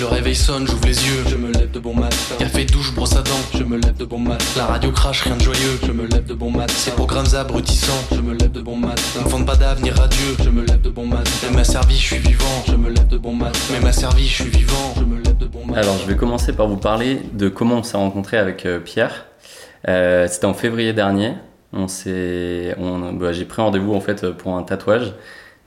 Le réveil sonne, j'ouvre les yeux, je me lève de bon matin. Café, douche, brosse à dents, je me lève de bon matin. La radio crache, rien de joyeux, je me lève de bon matin. Ces programmes abrutissants, je me lève de bon matin. Enfant pas d'avenir radieux, je me lève de bon matin. Elle m'a servi, je suis vivant, je me lève de bon matin. Mais m'a servi, je suis vivant, je me lève de bon matin. Alors, je vais commencer par vous parler de comment on s'est rencontré avec euh, Pierre. Euh, C'était en février dernier. On s'est, bah, j'ai pris rendez-vous en fait pour un tatouage,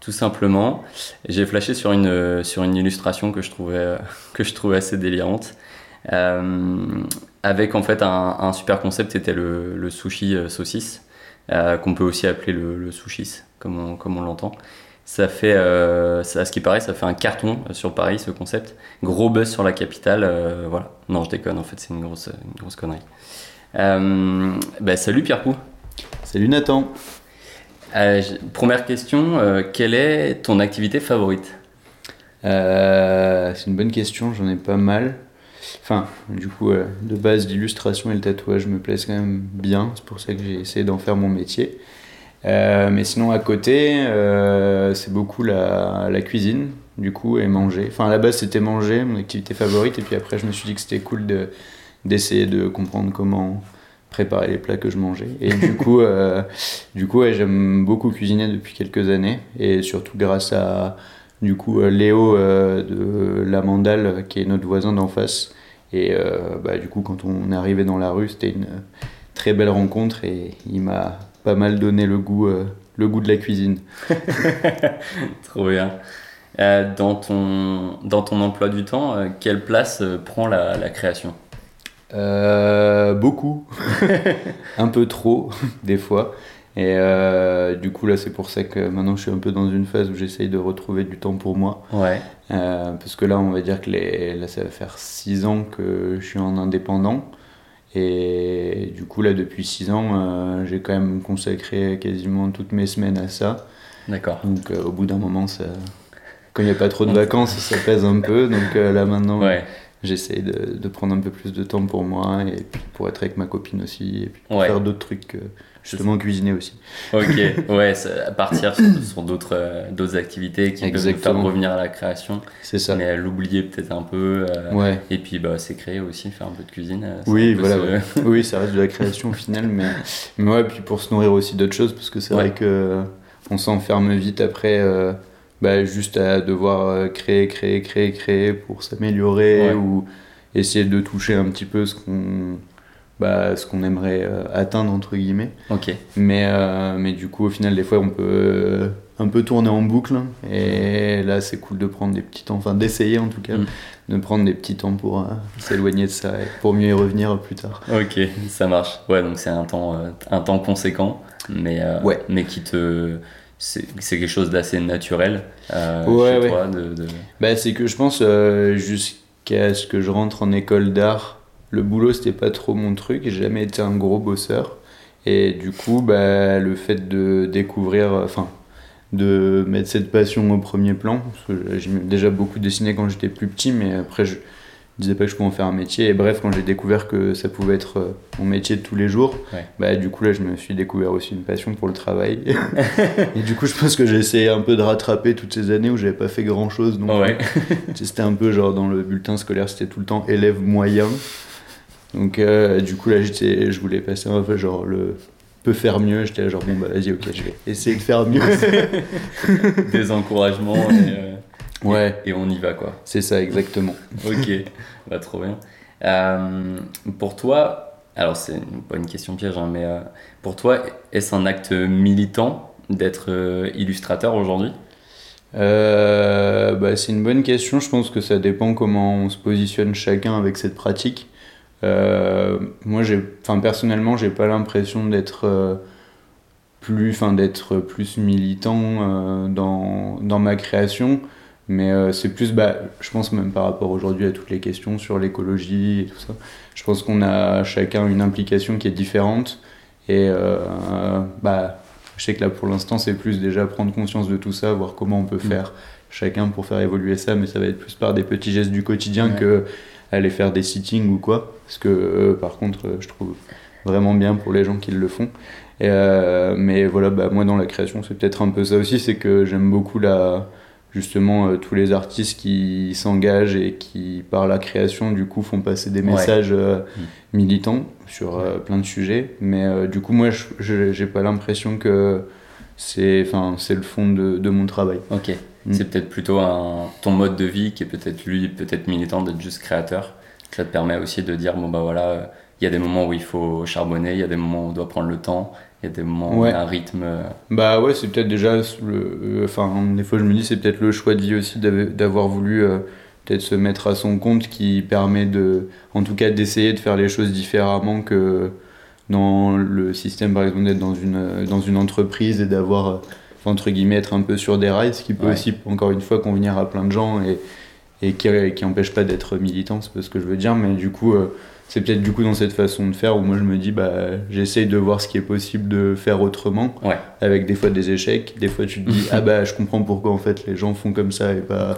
tout simplement. J'ai flashé sur une sur une illustration que je trouvais que je trouvais assez délirante, euh, avec en fait un, super concept, c'était le, le sushi euh, saucisse, euh, qu'on peut aussi appeler le, sushis, comme on, comme on l'entend. Ça fait, euh, à ce qui paraît, ça fait un carton euh, sur Paris ce concept. Gros buzz sur la capitale, euh, voilà. Non, je déconne, en fait, c'est une grosse, grosse connerie. Euh, bah, salut Pierre Pou. Salut Nathan. Euh, première question, euh, quelle est ton activité favorite? Euh, c'est une bonne question, j'en ai pas mal. Enfin, du coup, de base, l'illustration et le tatouage me plaisent quand même bien. C'est pour ça que j'ai essayé d'en faire mon métier. Mais sinon, à côté, c'est beaucoup la, cuisine, du coup, et manger. Enfin, à la base, c'était manger, mon activité favorite. Et puis après, je me suis dit que c'était cool de, d'essayer de comprendre comment préparer les plats que je mangeais. Et du coup, euh, coup j'aime beaucoup cuisiner depuis quelques années. Et surtout grâce à du coup, euh, Léo euh, de La Mandale, qui est notre voisin d'en face. Et bah, du coup, quand on est arrivé dans la rue, c'était une très belle rencontre et il m'a pas mal donné le goût, le goût de la cuisine. Trop bien. Dans, ton, dans ton emploi du temps, quelle place prend la création? Euh, beaucoup, un peu trop, des fois. Et euh, du coup, là, c'est pour ça que maintenant je suis un peu dans une phase où j'essaye de retrouver du temps pour moi. Ouais, Euh, parce que là, on va dire que les, là, ça va faire 6 ans que je suis en indépendant. Et du coup, là, depuis 6 ans, euh, j'ai quand même consacré quasiment toutes mes semaines à ça. d'accord. Donc, au bout d'un moment, ça... quand il n'y a pas trop de vacances, ça pèse un peu. Donc, là, maintenant, Ouais, j'essaye de, de prendre un peu plus de temps pour moi et puis pour être avec ma copine aussi. Et puis pour Ouais. faire d'autres trucs, que justement, cuisiner aussi. ok. Ouais, ça- à partir sur, sur d'autres euh, d'autres activités qui peuvent nous faire Exactement. revenir à la création, C'est ça. mais à l'oublier peut-être un peu. euh, Ouais. Et puis, bah, c'est créer aussi, faire un peu de cuisine. euh, Oui, voilà. ouais. oui, ça reste de la création au final, mais, mais ouais, puis pour se nourrir aussi d'autres choses, parce que c'est vrai que euh, on s'enferme vite après, euh, bah, juste à devoir euh, créer, créer, créer, créer pour s'améliorer Ouais. ou essayer de toucher un petit peu ce qu'on bah, ce qu'on aimerait euh, atteindre entre guillemets. Ok, Mais, euh, mais du coup, au final, des fois, on peut un peu tourner en boucle. Et là, c'est cool de prendre des petits temps, enfin d'essayer en tout cas, Mm. de prendre des petits temps pour euh, s'éloigner de ça et pour mieux y revenir plus tard. ok, ça marche. Ouais, donc c'est un temps, euh, un temps conséquent, mais, Ouais. mais qui te. C'est quelque chose d'assez naturel euh, Ouais, chez ouais. toi. De, de- Bah, c'est que je pense, euh, jusqu'à ce que je rentre en école d'art, le boulot, c'était pas trop mon truc. J'ai jamais été un gros bosseur. Et du coup, bah, le fait de découvrir, euh, enfin, de mettre cette passion au premier plan, parce que j'ai déjà beaucoup dessiné quand j'étais plus petit, mais après, je disais pas que je pouvais en faire un métier. Et bref, quand j'ai découvert que ça pouvait être euh, mon métier de tous les jours, Ouais. bah, du coup, là, je me suis découvert aussi une passion pour le travail. et du coup, je pense que j'ai essayé un peu de rattraper toutes ces années où j'avais pas fait grand chose. Donc, Ouais. c'était un peu genre dans le bulletin scolaire, c'était tout le temps élève moyen. Donc euh, du coup là j'étais, je voulais passer un peu genre le peut faire mieux. J'étais là genre bon bah vas-y ok je vais essayer de faire mieux. Des encouragements et, euh, ouais et on y va quoi. c'est ça exactement. Ok, bah, trop bien. Euh, pour toi, alors c'est pas une question piège, hein, mais euh, pour toi, est-ce un acte militant d'être euh, illustrateur aujourd'hui? Bah, c'est une bonne question. Je pense que ça dépend comment on se positionne chacun avec cette pratique. Moi, j'ai, enfin, personnellement, j'ai pas l'impression d'être plus, enfin, d'être plus militant dans, dans ma création. Mais euh, c'est plus, bah, je pense même par rapport aujourd'hui à toutes les questions sur l'écologie et tout ça. Je pense qu'on a chacun une implication qui est différente. Et euh, bah, je sais que là pour l'instant c'est plus déjà prendre conscience de tout ça, voir comment on peut Mm. faire chacun pour faire évoluer ça, mais ça va être plus par des petits gestes du quotidien Ouais. que aller faire des sittings ou quoi. Parce que euh, par contre je trouve vraiment bien pour les gens qui le font. Et, mais voilà, bah, moi dans la création c'est peut-être un peu ça aussi, c'est que j'aime beaucoup la, justement euh, tous les artistes qui s'engagent et qui par la création du coup font passer des messages euh, mm. militants sur euh, plein de sujets. Mais du coup moi je j'ai pas l'impression que c'est enfin c'est le fond de, de, mon travail. Ok. Mm. c'est peut-être plutôt un, ton mode de vie qui est peut-être lui peut-être militant d'être juste créateur. Ça te permet aussi de dire bon bah voilà il y a des moments où il faut charbonner il y a des moments où on doit prendre le temps il y a des moments où un rythme. Euh, bah ouais, c'est peut-être déjà. Le, euh, enfin, des fois, je me dis, c'est peut-être le choix de vie aussi d'avoir voulu euh, peut-être se mettre à son compte qui permet de. En tout cas, d'essayer de faire les choses différemment que dans le système, par exemple, d'être dans une, dans une entreprise et d'avoir, entre guillemets, être un peu sur des rails, ce qui peut aussi, encore une fois, convenir à plein de gens et, et qui, qui empêche pas d'être militant, c'est pas ce que je veux dire, mais du coup c'est peut-être du coup dans cette façon de faire où moi je me dis bah j'essaye de voir ce qui est possible de faire autrement. Avec des fois des échecs. Des fois tu te dis ah bah je comprends pourquoi en fait les gens font comme ça et pas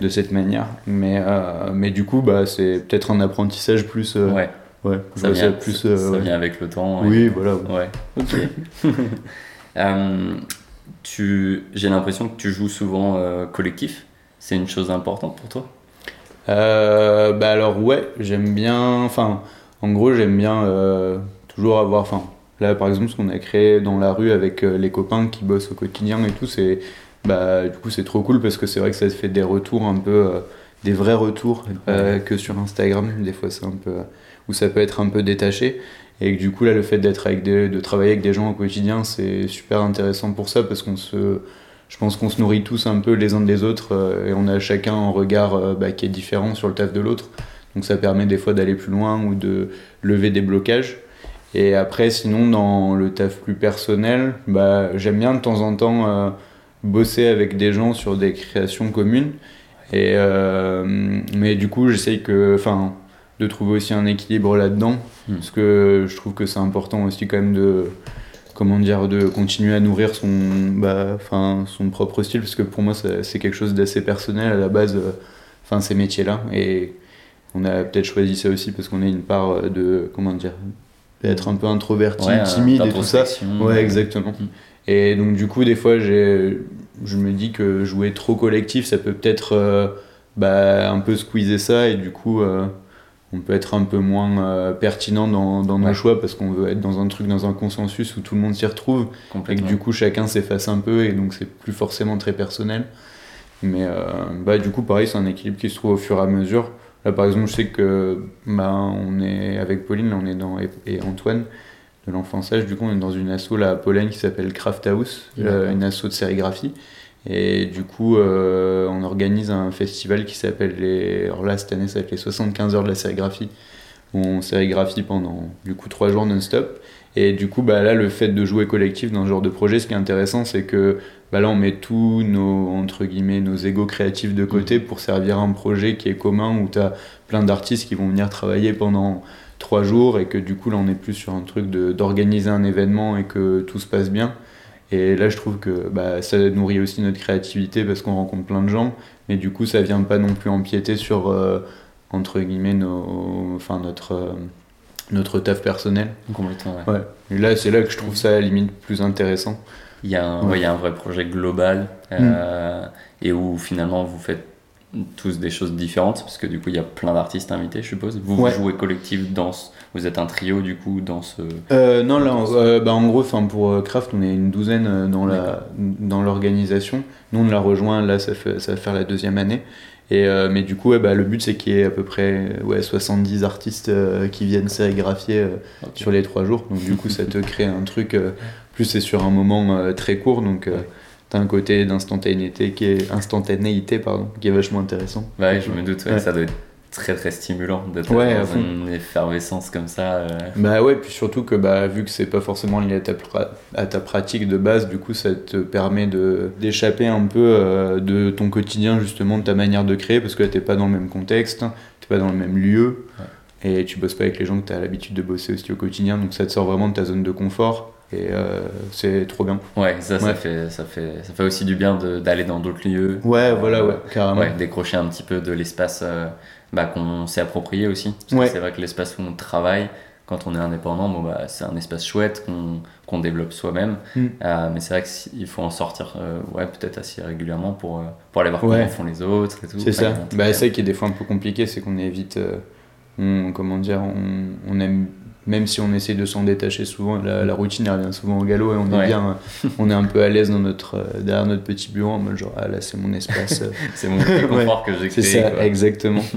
de cette manière. Mais euh, mais du coup bah c'est peut-être un apprentissage plus euh, ouais. ouais ça vient, plus ça, euh, vient avec le temps oui voilà ouais. Ok. Tu j'ai l'impression que tu joues souvent collectif. C'est une chose importante pour toi? Euh, bah alors ouais, j'aime bien, enfin, en gros j'aime bien euh, toujours avoir, enfin, là par exemple ce qu'on a créé dans la rue avec euh, les copains qui bossent au quotidien et tout, c'est, bah du coup c'est trop cool parce que c'est vrai que ça fait des retours un peu, des vrais retours, que sur Instagram, des fois c'est un peu, où ça peut être un peu détaché. Et que du coup là le fait d'être avec des, de travailler avec des gens au quotidien c'est super intéressant pour ça parce qu'on se je pense qu'on se nourrit tous un peu les uns des autres euh, et on a chacun un regard euh, bah, qui est différent sur le taf de l'autre. Donc ça permet des fois d'aller plus loin ou de lever des blocages. Et après, sinon, dans le taf plus personnel, bah, j'aime bien de temps en temps euh, bosser avec des gens sur des créations communes. Et, mais du coup, j'essaye que, enfin, de trouver aussi un équilibre là-dedans. Hmm. Parce que je trouve que c'est important aussi quand même de comment dire, de continuer à nourrir son, bah, son propre style, parce que pour moi, c'est quelque chose d'assez personnel à la base, euh, enfin, ces métiers-là. Et on a peut-être choisi ça aussi parce qu'on a une part de, comment dire, d'être un peu introverti, timide et tout ça. Ouais, exactement. Mm. Et donc, du coup, des fois, je me dis que jouer trop collectif, ça peut peut-être euh, bah, un peu squeezer ça, et du coup, euh, on peut être un peu moins euh, pertinent dans, nos choix parce qu'on veut être dans un truc, dans un consensus où tout le monde s'y retrouve et que du coup chacun s'efface un peu et donc c'est plus forcément très personnel. Mais euh, bah, du coup, pareil, c'est un équilibre qui se trouve au fur et à mesure. Là, par exemple, je sais que bah, on est avec Pauline, on est dans, et, Antoine de l'enfançage, du coup, on est dans une asso là, à Pologne qui s'appelle Craft House, euh, une asso de sérigraphie. Et du coup, euh, on organise un festival qui s'appelle les. Alors là, cette année, ça va être les 75 heures de la sérigraphie, où on sérigraphie pendant du coup 3 jours non-stop. Et du coup, bah, là, le fait de jouer collectif dans ce genre de projet, ce qui est intéressant, c'est que bah, là, on met tous nos, entre guillemets, nos égos créatifs de côté pour servir un projet qui est commun, où tu as plein d'artistes qui vont venir travailler pendant 3 jours, et que du coup, là, on est plus sur un truc d'organiser un événement et que tout se passe bien. Et là, je trouve que bah, ça nourrit aussi notre créativité parce qu'on rencontre plein de gens, mais du coup, ça vient pas non plus empiéter sur, euh, entre guillemets, nos, enfin, notre, euh, notre taf personnel. Complètement, ouais. Et là, c'est là que je trouve ça à la limite plus intéressant. Il y, a un, il y a un vrai projet global euh, mm. et où finalement vous faites tous des choses différentes parce que du coup il y a plein d'artistes invités je suppose. Vous, vous jouez collectif danse vous êtes un trio du coup dans ce euh, non là euh, bah, en gros enfin pour euh, Craft on est une douzaine dans la dans l'organisation. Nous on l'a rejoint là ça fait ça va faire la deuxième année. Et mais du coup bah, le but c'est qu'il y ait à peu près ouais 70 artistes qui viennent sérigraphier sur les trois jours. Donc du coup ça te crée un truc plus c'est sur un moment très court. Donc un côté d'instantanéité qui est instantanéité pardon qui est vachement intéressant. Ouais, je me doute, ça doit être très très stimulant d'être dans une effervescence comme ça. Euh. Bah ouais, puis surtout que bah, vu que c'est pas forcément lié à ta, à ta pratique de base, du coup ça te permet de d'échapper un peu euh, de ton quotidien justement, de ta manière de créer, parce que t'es pas dans le même contexte, t'es pas dans le même lieu, et tu bosses pas avec les gens que t'as l'habitude de bosser aussi au quotidien, donc ça te sort vraiment de ta zone de confort. Et euh, c'est trop bien. Ouais, ça, Ça, fait, ça, fait, ça fait aussi du bien d'aller dans d'autres lieux. Ouais, voilà, ouais, carrément. Ouais, décrocher un petit peu de l'espace euh, bah, qu'on s'est approprié aussi. C'est vrai que l'espace où on travaille, quand on est indépendant, bon, bah, c'est un espace chouette qu'on qu'on développe soi-même. Mm. Euh, mais c'est vrai qu'il faut en sortir euh, ouais, peut-être assez régulièrement pour, pour aller voir Ouais. comment font les autres et tout. C'est ça. Bah, c'est qui est des fois un peu compliqué, c'est qu'on évite. euh, on, comment dire, on, on aime. Même si on essaie de s'en détacher souvent, la, la routine elle revient souvent au galop et on est bien, euh, on est un peu à l'aise dans notre, euh, derrière notre petit bureau, en mode genre, ah là c'est mon espace. euh. c'est mon petit confort que j'ai c'est créé. ça, quoi. exactement.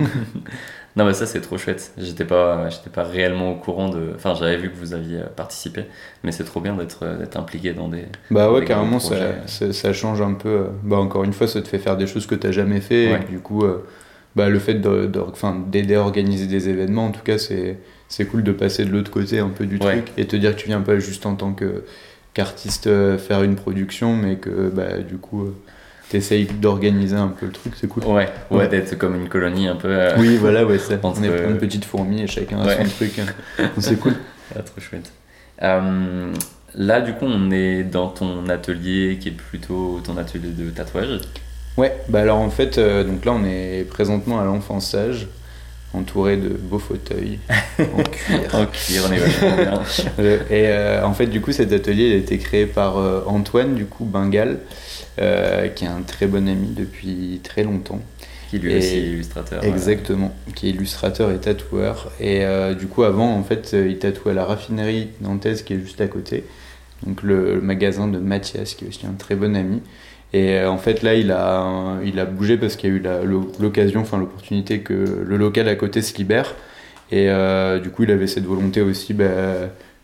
Non, mais ça, c'est trop chouette. J'étais pas, j'étais pas réellement au courant de. Enfin, j'avais vu que vous aviez participé, mais c'est trop bien d'être, d'être impliqué dans des. Bah ouais, Des carrément, ça, ça, ça change un peu. Bah encore une fois, ça te fait faire des choses que t'as jamais fait. Ouais. Et que du coup, bah, le fait de, de- d'aider à organiser des événements, en tout cas, c'est, c'est cool de passer de l'autre côté un peu du Ouais. truc et te dire que tu viens pas juste en tant que, qu'artiste euh, faire une production, mais que bah, du coup, euh, t'essayes d'organiser un peu le truc, c'est cool. Ouais, ouais, Ouais. d'être comme une colonie un peu. euh, Oui, voilà, ouais, ça. On est plein de petites fourmis et chacun a son truc. c'est cool. Ah, trop chouette. Euh, là, du coup, on est dans ton atelier qui est plutôt ton atelier de tatouage. Ouais, bah alors en fait, euh, donc là on est présentement à l'enfant-sage, entouré de beaux fauteuils en cuir. En cuir, on est vachement bien. Et euh, en fait, du coup, cet atelier il a été créé par euh, Antoine, du coup, Bengal, euh, qui est un très bon ami depuis très longtemps. Qui lui Et- aussi est illustrateur. Exactement, qui est illustrateur et tatoueur. Et du coup, avant, en fait, il tatouait à la raffinerie nantaise qui est juste à côté. Donc le, le magasin de Mathias, qui est aussi un très bon ami. Et euh, en fait, là, il a, il a bougé parce qu'il y a eu l'occasion, enfin l'opportunité que le local à côté se libère. Et euh, du coup, il avait cette volonté aussi, bah,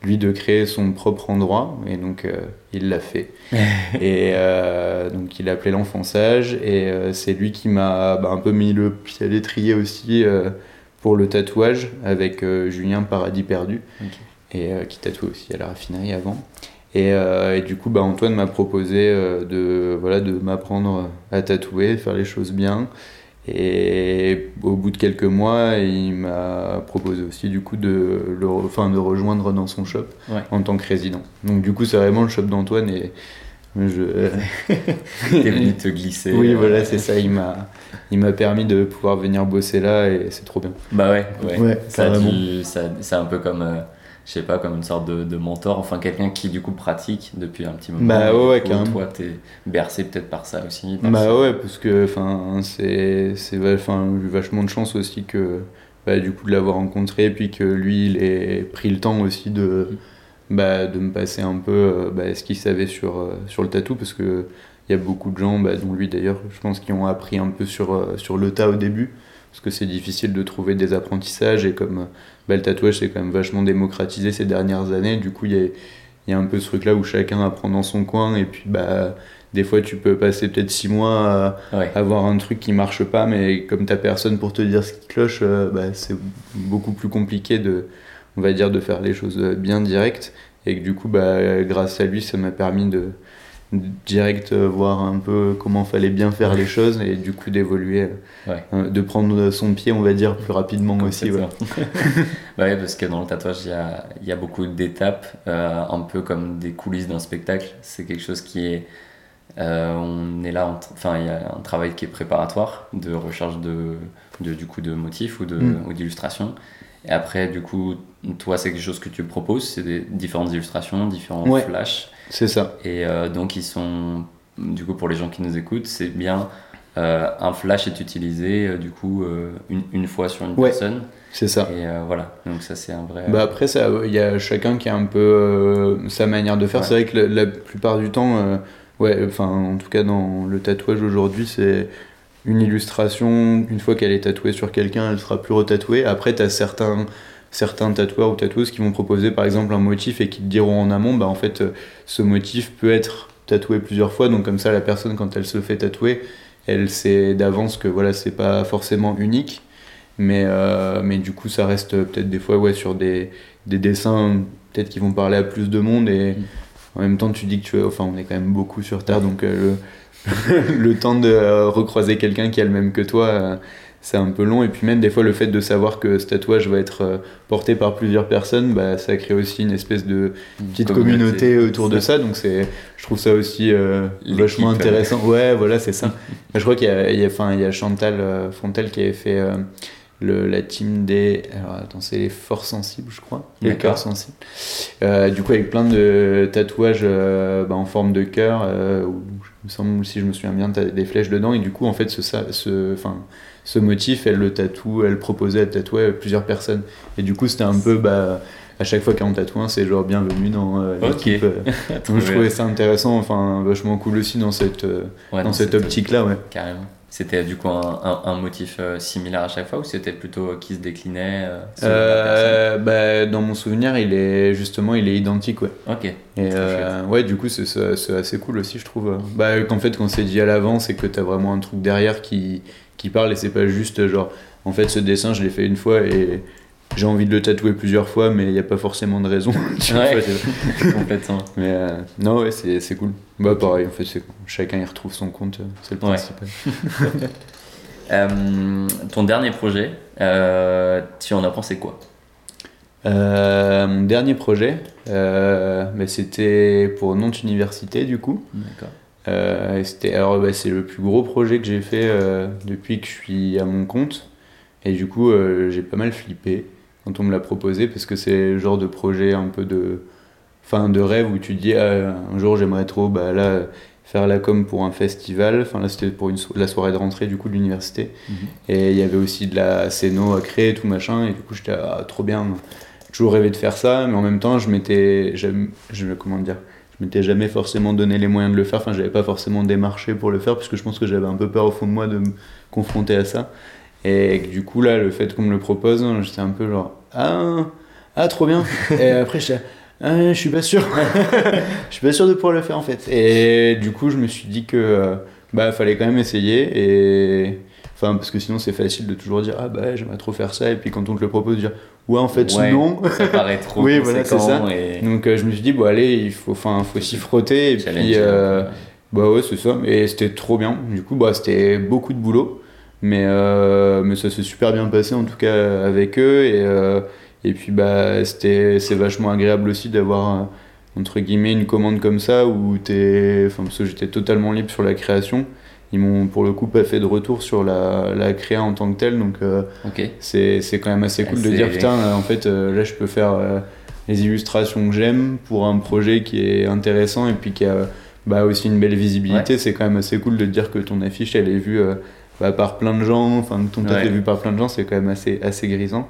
lui, de créer son propre endroit. Et donc, euh, il l'a fait. et euh, donc, il a appelé l'enfant sage. Et c'est lui qui m'a bah, un peu mis le pied à l'étrier aussi pour le tatouage avec Julien Paradis Perdu. Et qui tatoue aussi à la raffinerie avant. Et, euh, et du coup, bah, Antoine m'a proposé euh, de, voilà, de m'apprendre à tatouer, faire les choses bien. Et au bout de quelques mois, il m'a proposé aussi du coup de le, enfin, de rejoindre dans son shop Ouais. en tant que résident. Donc du coup, c'est vraiment le shop d'Antoine et je... T'es venu te glisser. oui, voilà, c'est ça. Il m'a, il m'a permis de pouvoir venir bosser là et c'est trop bien. Bah ouais, ouais. Ouais, ça a dû- ça- c'est un peu comme, euh, je sais pas, comme une sorte de, de mentor, enfin quelqu'un qui du coup pratique depuis un petit moment. Bah ouais, coup, carrément. Toi, t'es bercé peut-être par ça aussi. par Bah ça. ouais, parce que enfin c'est c'est va- enfin j'ai eu vachement de chance aussi que bah, du coup de l'avoir rencontré puis que lui il ait pris le temps aussi de bah, de me passer un peu euh, bah, ce qu'il savait sur euh, sur le tatou parce que il y a beaucoup de gens bah, dont lui d'ailleurs je pense qui ont appris un peu sur euh, sur le tas au début parce que c'est difficile de trouver des apprentissages et comme bah, le tatouage c'est quand même vachement démocratisé ces dernières années du coup il y a il y a un peu ce truc là où chacun apprend dans son coin et puis bah des fois tu peux passer peut-être six mois à, Ouais. avoir un truc qui marche pas, mais comme t'as personne pour te dire ce qui cloche, euh, bah, c'est beaucoup plus compliqué de, on va dire, de faire les choses bien directes. Et que du coup, bah, grâce à lui, ça m'a permis de direct euh, voir un peu comment fallait bien faire les choses et du coup d'évoluer, euh, Ouais. euh, de prendre son pied, on va dire, plus rapidement aussi. ouais. Bah parce que dans le tatouage, il y a, y a beaucoup d'étapes, euh, un peu comme des coulisses d'un spectacle. C'est quelque chose qui est. euh, on est là, enfin, il y a un travail qui est préparatoire de recherche de, de, du coup, de motifs ou Mm. Et après, du coup, toi, c'est quelque chose que tu proposes, c'est des différentes illustrations, différents Ouais. flashs. C'est ça. Et euh, donc, ils sont, du coup, pour les gens qui nous écoutent, c'est bien, euh, un flash est utilisé, euh, du coup, une, une fois sur une Ouais. personne. C'est ça. Et voilà, donc ça, c'est un vrai. Bah après, il y a chacun qui a un peu sa manière de faire. Ouais. C'est vrai que la, la plupart du temps, ouais, enfin, en tout cas dans le tatouage aujourd'hui, c'est une illustration. Une fois qu'elle est tatouée sur quelqu'un, elle sera plus retatouée. Après, tu as certains, certains tatoueurs ou tatoueuses qui vont proposer par exemple un motif et qui te diront en amont, bah en fait, euh, ce motif peut être tatoué plusieurs fois. Donc comme ça, la personne, quand elle se fait tatouer, elle sait d'avance que voilà, c'est pas forcément unique. Mais, euh, mais du coup, ça reste peut-être des fois ouais, sur des, des dessins peut-être qui vont parler à plus de monde. Et en même temps, tu dis que tu es, enfin, on est quand même beaucoup sur Terre, donc euh, le, le temps de euh, recroiser quelqu'un qui a le même que toi, euh, c'est un peu long. Et puis même des fois, le fait de savoir que ce tatouage va être euh, porté par plusieurs personnes, bah, ça crée aussi une espèce de petite communauté, autour de ça. Donc c'est, je trouve ça aussi euh, vachement intéressant. Ouais, voilà, c'est ça. je crois qu'il y a, il y a, enfin, il y a Chantal euh, Fontel qui avait fait euh, le, la team des. Alors attends, c'est les forts sensibles, je crois. Les cœurs sensibles. Du coup, avec plein de tatouages bah, en forme de cœur, il me semble, si je me souviens bien, t'as des flèches dedans. Et du coup, en fait, ce, ça- ce, enfin, ce motif, elle le tatoue, elle proposait, elle tatouait plusieurs personnes. Et du coup, c'était un peu. Bah, à chaque fois qu'on tatoue un, c'est genre bienvenue dans euh, l'équipe. euh. Donc je trouvais ça intéressant, enfin vachement cool aussi dans cette, euh, Ouais, dans cette optique-là, ouais. Carrément. C'était du coup un, un- un motif euh, similaire à chaque fois ou c'était plutôt euh, qui se déclinait euh, bah, dans mon souvenir, il est justement, il est identique, ouais. Ok. Et ouais, du coup, c'est assez cool aussi, je trouve. Bah, qu'en fait, quand c'est dit à l'avance, c'est que t'as vraiment un truc derrière qui, qui parle et c'est pas juste genre, en fait, ce dessin, je l'ai fait une fois et j'ai envie de le tatouer plusieurs fois, mais il n'y a pas forcément de raison. vois, Ouais. Complètement. mais euh, non, ouais, c'est cool. Bah, pareil, en fait, c'est chacun y retrouve son compte, euh, c'est le Ouais. principal. Euh, ton dernier projet, euh, tu en as pensé quoi? Mon dernier projet, bah, c'était pour Nantes Université, du coup. D'accord. Alors, bah, c'est le plus gros projet que j'ai fait depuis que je suis à mon compte. Et du coup, j'ai pas mal flippé quand on me l'a proposé parce que c'est le genre de projet un peu de, fin, de rêve où tu te dis ah, un jour j'aimerais trop bah, là, faire la com pour un festival. Enfin, là, c'était pour une so- la soirée de rentrée du coup de l'université. Mhm. Et il y avait aussi de la scéno à créer et tout machin. Et du coup, j'étais ah, trop bien. J'ai toujours rêvé de faire ça, mais en même temps, je m'étais. Je, comment dire Je m'étais jamais forcément donné les moyens de le faire. Enfin, j'avais pas forcément démarché pour le faire, parce que je pense que j'avais un peu peur au fond de moi de me confronter à ça. Et du coup, là, le fait qu'on me le propose, j'étais un peu genre Ah, ah trop bien. et après, ah, je suis pas sûr. je suis pas sûr de pouvoir le faire en fait. Et du coup, je me suis dit que euh, bah fallait quand même essayer et enfin parce que sinon c'est facile de toujours dire ah bah j'aimerais trop faire ça et puis quand on te le propose dire ouais en fait Ouais. non. Ça paraît trop Oui, voilà, c'est ça. et Donc euh, je me suis dit bon allez il faut enfin faut s'y frotter et challenge. puis euh, bah ouais c'est ça et c'était trop bien. Du coup bah c'était beaucoup de boulot mais euh, mais ça s'est super bien passé en tout cas avec eux. Et euh, et puis bah c'était c'est vachement agréable aussi d'avoir euh, entre guillemets une commande comme ça où t'es enfin parce que j'étais totalement libre sur la création. Ils m'ont pour le coup pas fait de retour sur la, la créa en tant que telle. Donc euh, c'est c'est quand même assez cool de dire putain en fait euh, là je peux faire euh, les illustrations que j'aime pour un projet qui est intéressant et puis qui a bah, aussi une belle visibilité. C'est quand même assez cool de dire que ton affiche elle est vue bah, par plein de gens enfin que ton taf est vu par plein de gens c'est quand même assez assez grisant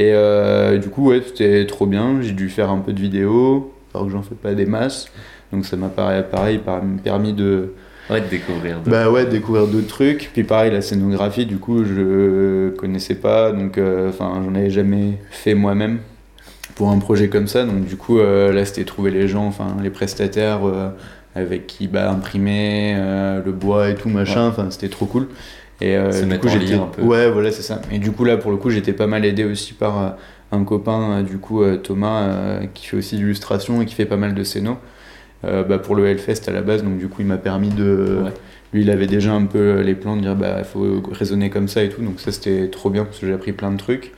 et euh, du coup ouais c'était trop bien j'ai dû faire un peu de vidéos alors que j'en fais pas des masses donc ça m'a pareil, pareil par- permis de Ouais, de découvrir. de- bah ouais, découvrir d'autres trucs. Puis pareil, la scénographie, du coup, je connaissais pas, donc euh, enfin, j'en avais jamais fait moi-même pour un projet comme ça. Donc du coup, euh, là, c'était trouver les gens, enfin, les prestataires avec qui bah, imprimer le bois et tout machin. Enfin, c'était trop cool. Et euh, du coup, j'étais un peu. ouais, voilà, c'est ça. Et du coup, là, pour le coup, j'étais pas mal aidé aussi par euh, un copain, euh, du coup, Thomas, qui fait aussi de l'illustration et qui fait pas mal de scénos. bah, pour le Hellfest à la base, donc du coup il m'a permis de, Ouais. lui, il avait déjà un peu les plans de dire bah il faut raisonner comme ça et tout, donc ça c'était trop bien parce que j'ai appris plein de trucs.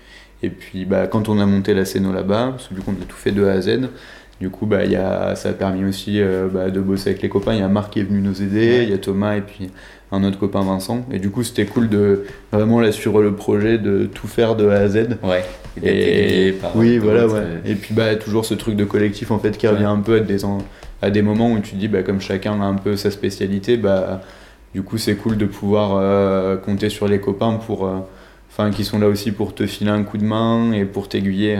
Et puis bah, quand on a monté la scéno là-bas, parce que du coup on a tout fait de A à Z, du coup bah, y a, ça a permis aussi euh, bah, de bosser avec les copains. Il y a Marc qui est venu nous aider, il y a Thomas et puis un autre copain Vincent. Et du coup c'était cool de vraiment là sur le projet de tout faire de A à Z. Ouais. Et par oui, voilà, ouais. euh, Et puis bah, toujours ce truc de collectif en fait qui revient un peu à des, en- à des moments où tu te dis, bah, comme chacun a un peu sa spécialité, bah, du coup c'est cool de pouvoir euh, compter sur les copains pour, euh, enfin, qui sont là aussi pour te filer un coup de main et pour t'aiguiller.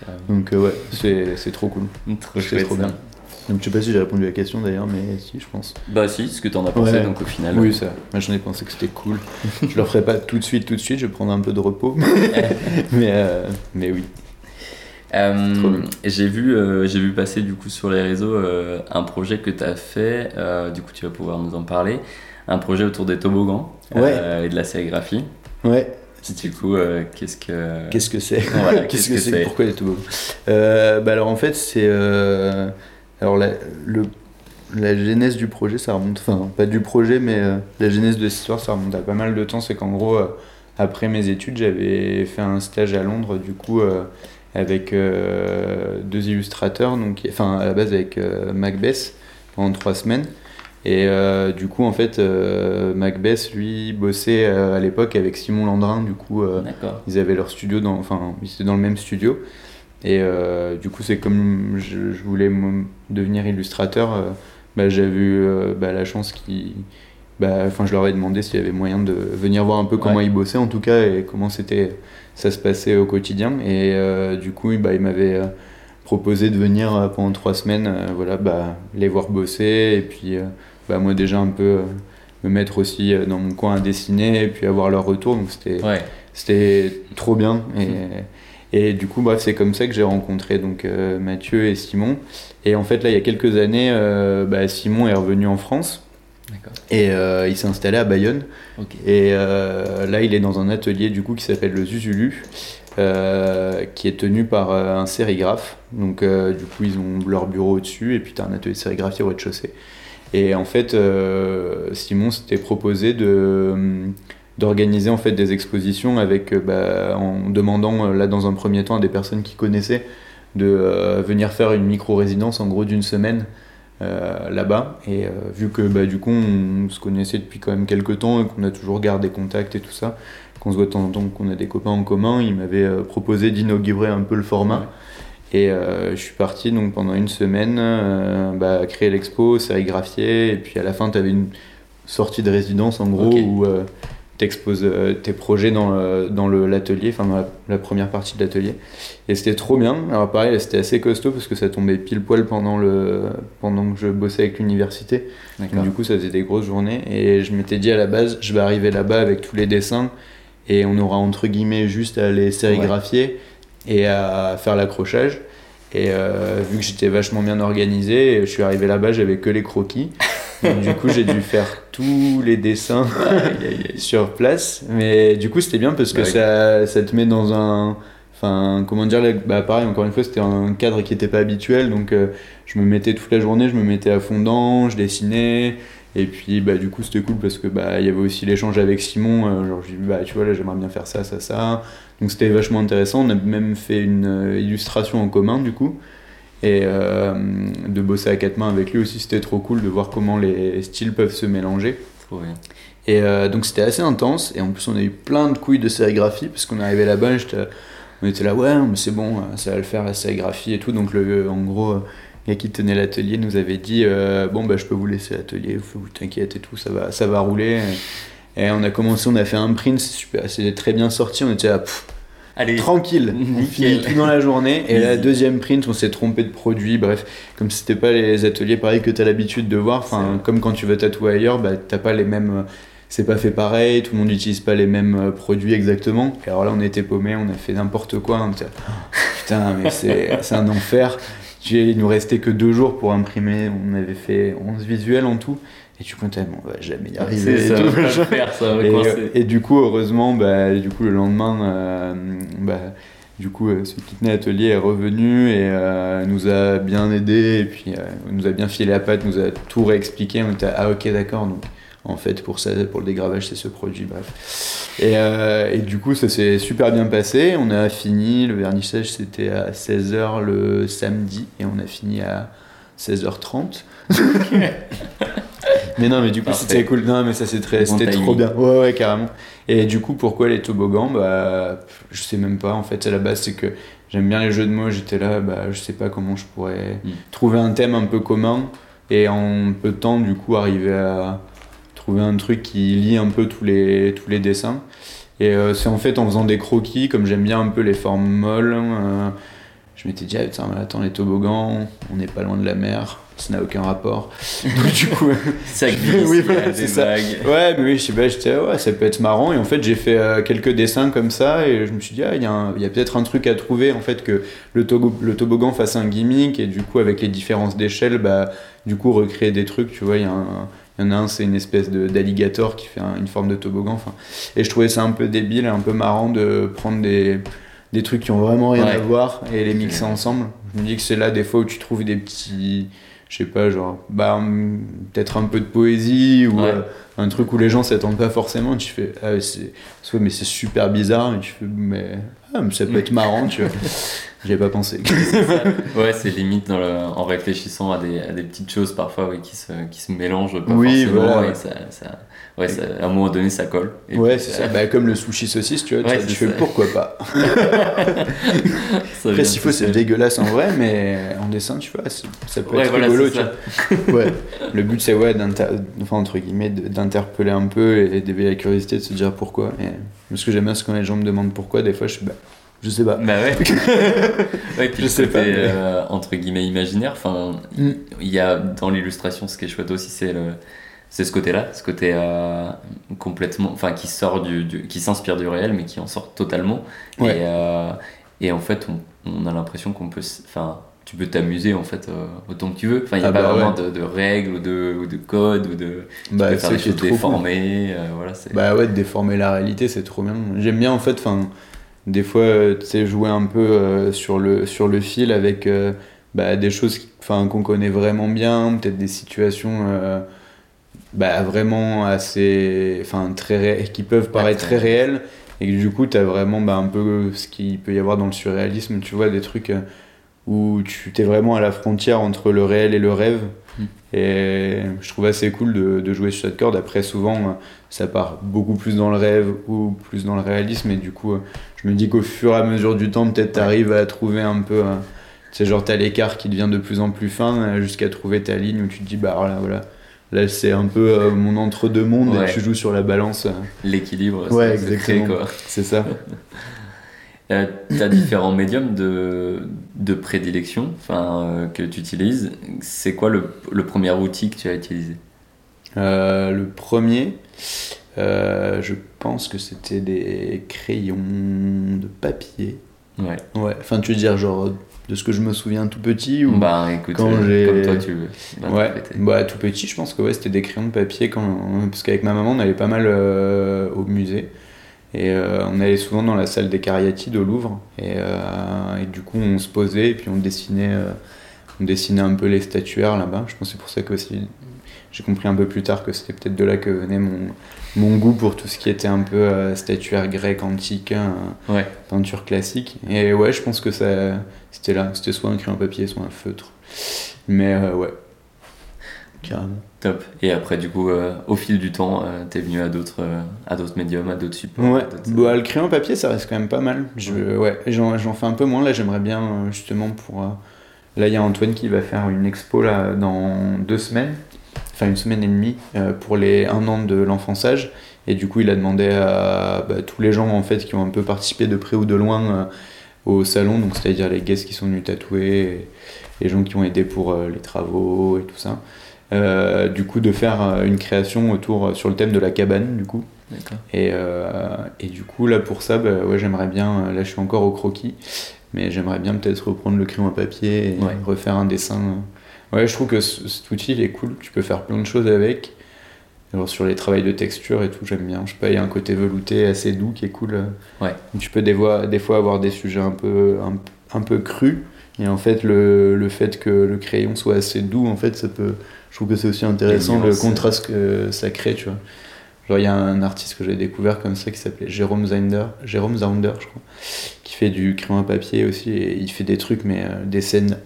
Carrément. Donc euh, ouais, c'est c'est trop cool. Trop C'est chouette. trop ça. bien. Donc je sais pas si j'ai répondu à la question d'ailleurs, mais si, je pense. Bah si, ce que t'en as pensé Ouais. donc au final. Oui, ça. Moi j'en ai pensé que c'était cool. je le ferai pas tout de suite, tout de suite, je vais prendre un peu de repos. mais, euh, mais oui. Euh, Trop j'ai vu, euh, j'ai vu passer du coup sur les réseaux euh, un projet que tu as fait, euh, du coup tu vas pouvoir nous en parler, un projet autour des toboggans euh, et de la sérigraphie. Ouais. Du coup, euh, qu'est-ce que... Qu'est-ce que c'est Voilà, Qu'est-ce que que c'est Pourquoi les toboggans euh, bah alors en fait c'est euh, alors la, le, la genèse du projet ça remonte enfin pas du projet mais euh, la genèse de cette histoire ça remonte à pas mal de temps. C'est qu'en gros après mes études j'avais fait un stage à Londres du coup avec deux illustrateurs donc enfin à la base avec Macbeth pendant trois semaines Et euh, du coup, en fait, euh, Macbeth, lui, bossait euh, à l'époque avec Simon Landrin. Du coup, euh, ils avaient leur studio, dans, enfin, ils étaient dans le même studio. Et du coup, c'est comme je, je voulais devenir illustrateur, bah, j'avais eu bah, la chance qu'ils. Bah, enfin, je leur ai demandé s'il y avait moyen de venir voir un peu comment Ouais. ils bossaient, en tout cas, et comment c'était, ça se passait au quotidien. Et du coup, bah, ils m'avaient proposé de venir pendant trois semaines, voilà, bah, les voir bosser, et puis bah, moi déjà un peu euh, me mettre aussi euh, dans mon coin à dessiner, et puis avoir leur retour. Donc c'était Ouais. c'était trop bien. Et, et du coup, bref, c'est comme ça que j'ai rencontré donc, euh, Mathieu et Simon. Et en fait, là, il y a quelques années, bah, Simon est revenu en France et euh, il s'est installé à Bayonne. Et euh, là, il est dans un atelier du coup qui s'appelle le Zuzulu, euh, qui est tenu par un sérigraphe. Donc, du coup, ils ont leur bureau au-dessus et puis tu as un atelier de sérigraphie au rez-de-chaussée. Et en fait, euh, Simon s'était proposé de d'organiser en fait des expositions avec euh, bah, en demandant euh, là dans un premier temps à des personnes qui connaissaient de venir faire une micro résidence en gros d'une semaine là-bas. Et vu que bah, du coup on se connaissait depuis quand même quelques temps et qu'on a toujours gardé contact et tout ça qu'on se voit de temps en temps qu'on a des copains en commun il m'avait proposé d'inaugurer un peu le format et euh, je suis parti donc pendant une semaine euh, bah, créer l'expo sérigraphier et puis à la fin tu avais une sortie de résidence en gros où euh, t'exposes euh, tes projets dans, l'atelier, enfin dans la, la première partie de l'atelier. Et c'était trop bien. Alors pareil, c'était assez costaud parce que ça tombait pile poil pendant, le, pendant que je bossais avec l'université. Du coup, ça faisait des grosses journées. Et je m'étais dit à la base, je vais arriver là-bas avec tous les dessins et on aura entre guillemets juste à les sérigraphier et à faire l'accrochage. Et euh, vu que j'étais vachement bien organisé, je suis arrivé là-bas, j'avais que les croquis. Donc, du coup, j'ai dû faire tous les dessins sur place. Mais du coup, c'était bien parce que Bah ça, ça te met dans un. Enfin, comment dire, bah pareil, encore une fois, c'était un cadre qui n'était pas habituel. Donc, euh, je me mettais toute la journée, je me mettais à fond dedans, je dessinais. Et puis, bah, du coup, c'était cool parce que bah, il y avait aussi l'échange avec Simon. euh, genre, je lui dis, bah, tu vois, là, j'aimerais bien faire ça, ça, ça. Donc, c'était vachement intéressant. On a même fait une euh, illustration en commun, du coup. Et euh, de bosser à quatre mains avec lui aussi, c'était trop cool de voir comment les styles peuvent se mélanger. Trop bien. Et euh, donc c'était assez intense. Et en plus, on a eu plein de couilles de sérigraphie parce qu'on est arrivé là-bas. On était là, ouais, mais c'est bon, ça va le faire la sérigraphie et tout. Donc, le, en gros, gars qui tenait l'atelier nous avait dit euh, Bon, bah, je peux vous laisser l'atelier, vous vous t'inquiète et tout, ça va, ça va rouler. Et on a commencé, on a fait un print, c'est super, c'est très bien sorti. On était là, pff, Allez. tranquille, on finit tout dans la journée. Et la deuxième print, on s'est trompé de produit. Bref, comme c'était pas les ateliers pareils que tu as l'habitude de voir, enfin, comme quand tu vas tatouer ailleurs, bah, t'as pas les mêmes. euh, C'est pas fait pareil, tout le monde n'utilise pas les mêmes euh, produits exactement. Et alors là, on était paumés, on a fait n'importe quoi. On était, putain, mais c'est un enfer. J'ai- Il nous restait que deux jours pour imprimer. On avait fait 11 visuels en tout. Et tu comptais, bon, on va jamais y arriver. C'est et ça, tout. faire, ça va Et, du coup, heureusement, bah, du coup, le lendemain, euh, bah, du coup, euh, ce qui tenait l'atelier est revenu et euh, nous a bien aidé et puis euh, nous a bien filé la patte, nous a tout réexpliqué. On était ah ok d'accord donc en fait pour ça pour le dégravage c'est ce produit bref. Et, euh, et du coup ça s'est super bien passé. On a fini le vernissage c'était à 16h le samedi et on a fini à 16h30. mais non mais du coup c'était cool. Non mais ça c'est très Bon c'était trop bien. Ouais ouais carrément. Et du coup, pourquoi les toboggans? Bah, je sais même pas. En fait, à la base, c'est que j'aime bien les jeux de mots. J'étais là, bah, je sais pas comment je pourrais Mm. trouver un thème un peu commun et en peu de temps, du coup, arriver à trouver un truc qui lie un peu tous les, tous les dessins. Et euh, c'est en fait en faisant des croquis, comme j'aime bien un peu les formes molles, euh, je m'étais dit, ah, putain, attends, les toboggans, on n'est pas loin de la mer, ça n'a aucun rapport. Donc, du coup, Ça glisse, Oui, voilà, c'est ça. Ouais, mais oui, je sais pas, j'étais, ouais, ça peut être marrant. Et en fait, j'ai fait euh, quelques dessins comme ça et je me suis dit, ah, il y a, a peut-être un truc à trouver, en fait, que le, le toboggan fasse un gimmick et du coup, avec les différences d'échelle, bah, du coup, recréer des trucs, tu vois, il y a un. Il y en a un, c'est une espèce de- d'alligator qui fait un- une forme de toboggan. Enfin, et je trouvais ça un peu débile, un peu marrant de prendre des, des trucs qui ont vraiment rien Ouais. à voir et les mixer ensemble. Je me dis que c'est là des fois où tu trouves des petits, je sais pas, genre, bah, hum, peut-être un peu de poésie ou Ouais. euh, un truc où les gens s'attendent pas forcément, tu fais, ah, c'est, soit, mais c'est super bizarre, et tu fais, mais, ah, mais ça peut être marrant, tu vois. J'avais pas pensé. ouais, c'est limite dans le, en réfléchissant à des, à des, petites choses parfois oui, qui, se, qui se mélangent pas oui, forcément voilà. et ça, ça, ouais, ça, à un moment donné ça colle. Et ouais, c'est ça. Bah, comme le sushi saucisse, tu vois, Ouais, tu, fais pourquoi pas. Après, s'il faut, c'est dégueulasse en vrai, mais en dessin, tu vois, ça peut Ouais, être voilà, rigolo, tu vois. Ouais. Le but, c'est ouais, enfin, entre guillemets, d'interpeller un peu et d'éveiller la curiosité, de se dire pourquoi. Et ce que j'aime bien, c'est quand les gens me demandent pourquoi, des fois, je suis, bah, je sais pas. Bah ouais. ouais, puis Je sais côté, pas, mais- euh, entre guillemets imaginaire. Enfin, Mm. il y a dans l'illustration ce qui est chouette aussi, c'est le, c'est ce côté-là, ce côté euh, complètement, enfin qui sort du, du- qui s'inspire du réel, mais qui en sort totalement. Ouais. Et, euh, et en fait, on, on a l'impression qu'on peut, enfin, tu peux t'amuser en fait euh, autant que tu veux. Enfin, il n'y a Ah pas bah vraiment de, de règles ou de, ou de codes ou de. Tu Bah, peux faire c'est des choses cool. déformées. voilà. Bah ouais, de déformer la réalité, c'est trop bien. J'aime bien en fait, enfin, des fois, tu sais, jouer un peu sur, le, sur le fil avec bah, des choses enfin, qu'on connaît vraiment bien, peut-être des situations bah, vraiment assez. Enfin, très ré- qui peuvent paraître très réelles. Et que du coup, tu as vraiment bah, un peu ce qu'il peut y avoir dans le surréalisme, tu vois, des trucs euh, où tu t'es vraiment à la frontière entre le réel et le rêve. Mm. Et je trouve assez cool de, de jouer sur cette corde. Après, souvent, euh, ça part beaucoup plus dans le rêve ou plus dans le réalisme. Et du coup, euh, je me dis qu'au fur et à mesure du temps, peut-être t'arrives à trouver un peu. Tu sais, genre, t'as l'écart qui devient de plus en plus fin jusqu'à trouver ta ligne où tu te dis, bah voilà, voilà. Là, c'est un peu euh, mon entre-deux-mondes Ouais. et tu joues sur la balance. euh, L'équilibre, Ouais, c'est- exactement. quoi. C'est ça. Euh, tu as différents médiums de, de prédilection euh, que tu utilises. C'est quoi le, le premier outil que tu as utilisé? Euh, le premier, je pense que c'était des crayons de papier. Ouais. Ouais, enfin, tu veux dire, genre, de ce que je me souviens tout petit ou... Bah écoute, quand euh, j'ai- comme toi tu veux. Ouais, l'interpréter. bah tout petit, je pense que ouais, c'était des crayons de papier quand parce qu'avec ma maman, on allait pas mal euh, au musée et euh, on allait souvent dans la salle des cariatides au Louvre et, euh, et du coup on se posait et puis on dessinait on dessinait un peu les statuaires là-bas. Je pense que c'est pour ça que aussi j'ai compris un peu plus tard que c'était peut-être de là que venait mon mon goût pour tout ce qui était un peu euh, statuaire grec antique, hein, Ouais. peinture classique. Et ouais, je pense que ça c'était là, c'était soit un crayon papier, soit un feutre. Mais euh, ouais. Carrément. Top. Et après, du coup, euh, au fil du temps, euh, t'es venu à d'autres euh, à d'autres médiums, à d'autres supports. Ouais, bah, le crayon papier, ça reste quand même pas mal. Je, ouais, j'en, j'en fais un peu moins. Là, j'aimerais bien, justement, pour. Là, il y a Antoine qui va faire une expo là, dans deux semaines, enfin une semaine et demie, euh, pour les un an de l'enfant sage. Et du coup, il a demandé à bah, tous les gens en fait qui ont un peu participé de près ou de loin euh, au salon, donc c'est-à-dire les guests qui sont venus tatouer, et les gens qui ont aidé pour euh, les travaux et tout ça. Euh, du coup, de faire une création autour sur le thème de la cabane, du coup. Et, euh, et du coup, là, pour ça, bah, ouais, j'aimerais bien. Là, je suis encore au croquis, mais j'aimerais bien peut-être reprendre le crayon à papier et Ouais. refaire un dessin. Ouais, je trouve que ce- cet outil, il est cool. Tu peux faire plein de choses avec. Alors, sur les travails de texture et tout, j'aime bien. Je sais pas, il y a un côté velouté assez doux qui est cool. euh. Ouais. Tu peux des fois, des fois avoir des sujets un peu, un, un peu crus. Et en fait, le, le fait que le crayon soit assez doux, en fait, ça peut. Je trouve que c'est aussi intéressant le contraste que ça crée, tu vois. Genre, il y a un artiste que j'ai découvert comme ça qui s'appelait Jérôme Zaunder, Jérôme Zaunder, je crois, qui fait du crayon à papier aussi. Et il fait des trucs, mais euh, des scènes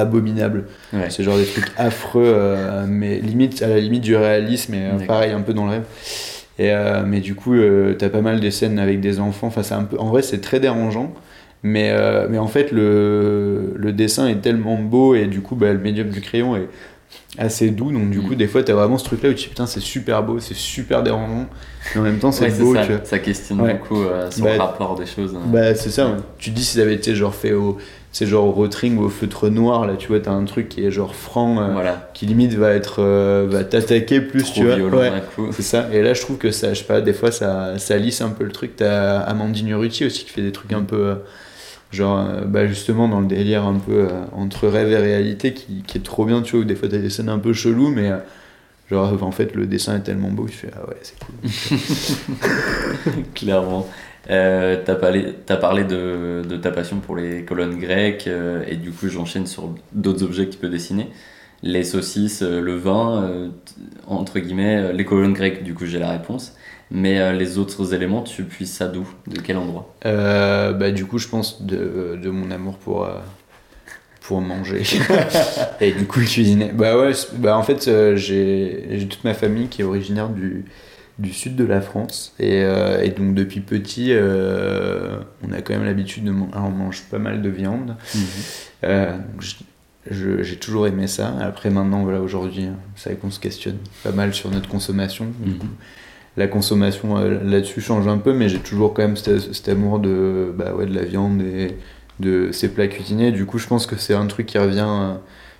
abominables. Ouais. C'est genre des trucs affreux, euh, mais limite, à la limite du réalisme, et euh, pareil, un peu dans le rêve. Et, euh, mais du coup, t'as pas mal des scènes avec des enfants. Enfin, un peu, en vrai, c'est très dérangeant. Mais, mais en fait, le, le dessin est tellement beau et du coup, bah, le médium du crayon est assez doux. Donc, du Mm. coup, des fois, t'as vraiment ce truc-là où tu dis putain, c'est super beau, c'est super dérangeant. Mais en même temps, c'est Ouais, beau. ça, tu ça questionne Ouais. beaucoup euh, son Bah, rapport des choses. hein. Bah, c'est ça, ouais. Tu dis si ça avait été genre fait au. C'est genre au rotring ou au feutre noir, là, tu vois, t'as un truc qui est genre franc, euh, voilà, qui limite va être. euh, va t'attaquer plus, trop tu vois. violent Ouais. C'est ça, et là je trouve que ça, je sais pas, des fois ça, ça lisse un peu le truc. T'as Amandine Ruti aussi qui fait des trucs un peu, euh, genre, bah justement dans le délire un peu entre rêve et réalité qui, qui est trop bien, tu vois, où des fois t'as des scènes un peu cheloues, mais genre en fait le dessin est tellement beau tu fais ah ouais, c'est cool. Clairement. Euh, t'as parlé, t'as parlé de, de ta passion pour les colonnes grecques euh, et du coup j'enchaîne sur d'autres objets que tu peux dessiner. les saucisses, le vin, entre guillemets, les colonnes grecques, du coup j'ai la réponse. Mais les autres éléments, tu puisses ça d'où? De quel endroit? Bah, Du coup, je pense de, de mon amour pour, pour manger et du coup cuisiner. Bah ouais, bah en fait, j'ai toute ma famille qui est originaire du, du sud de la France. Et, euh, et donc depuis petit, euh, on a quand même l'habitude de manger, on mange pas mal de viande. Mhm. Euh, j'ai toujours aimé ça. Après maintenant, voilà, aujourd'hui, c'est vrai qu'on se questionne pas mal sur notre consommation. Mhm. la consommation là-dessus change un peu, mais j'ai toujours quand même cet, amour de, bah ouais, de la viande et de ces plats cuisinés. Du coup, je pense que c'est un truc qui revient,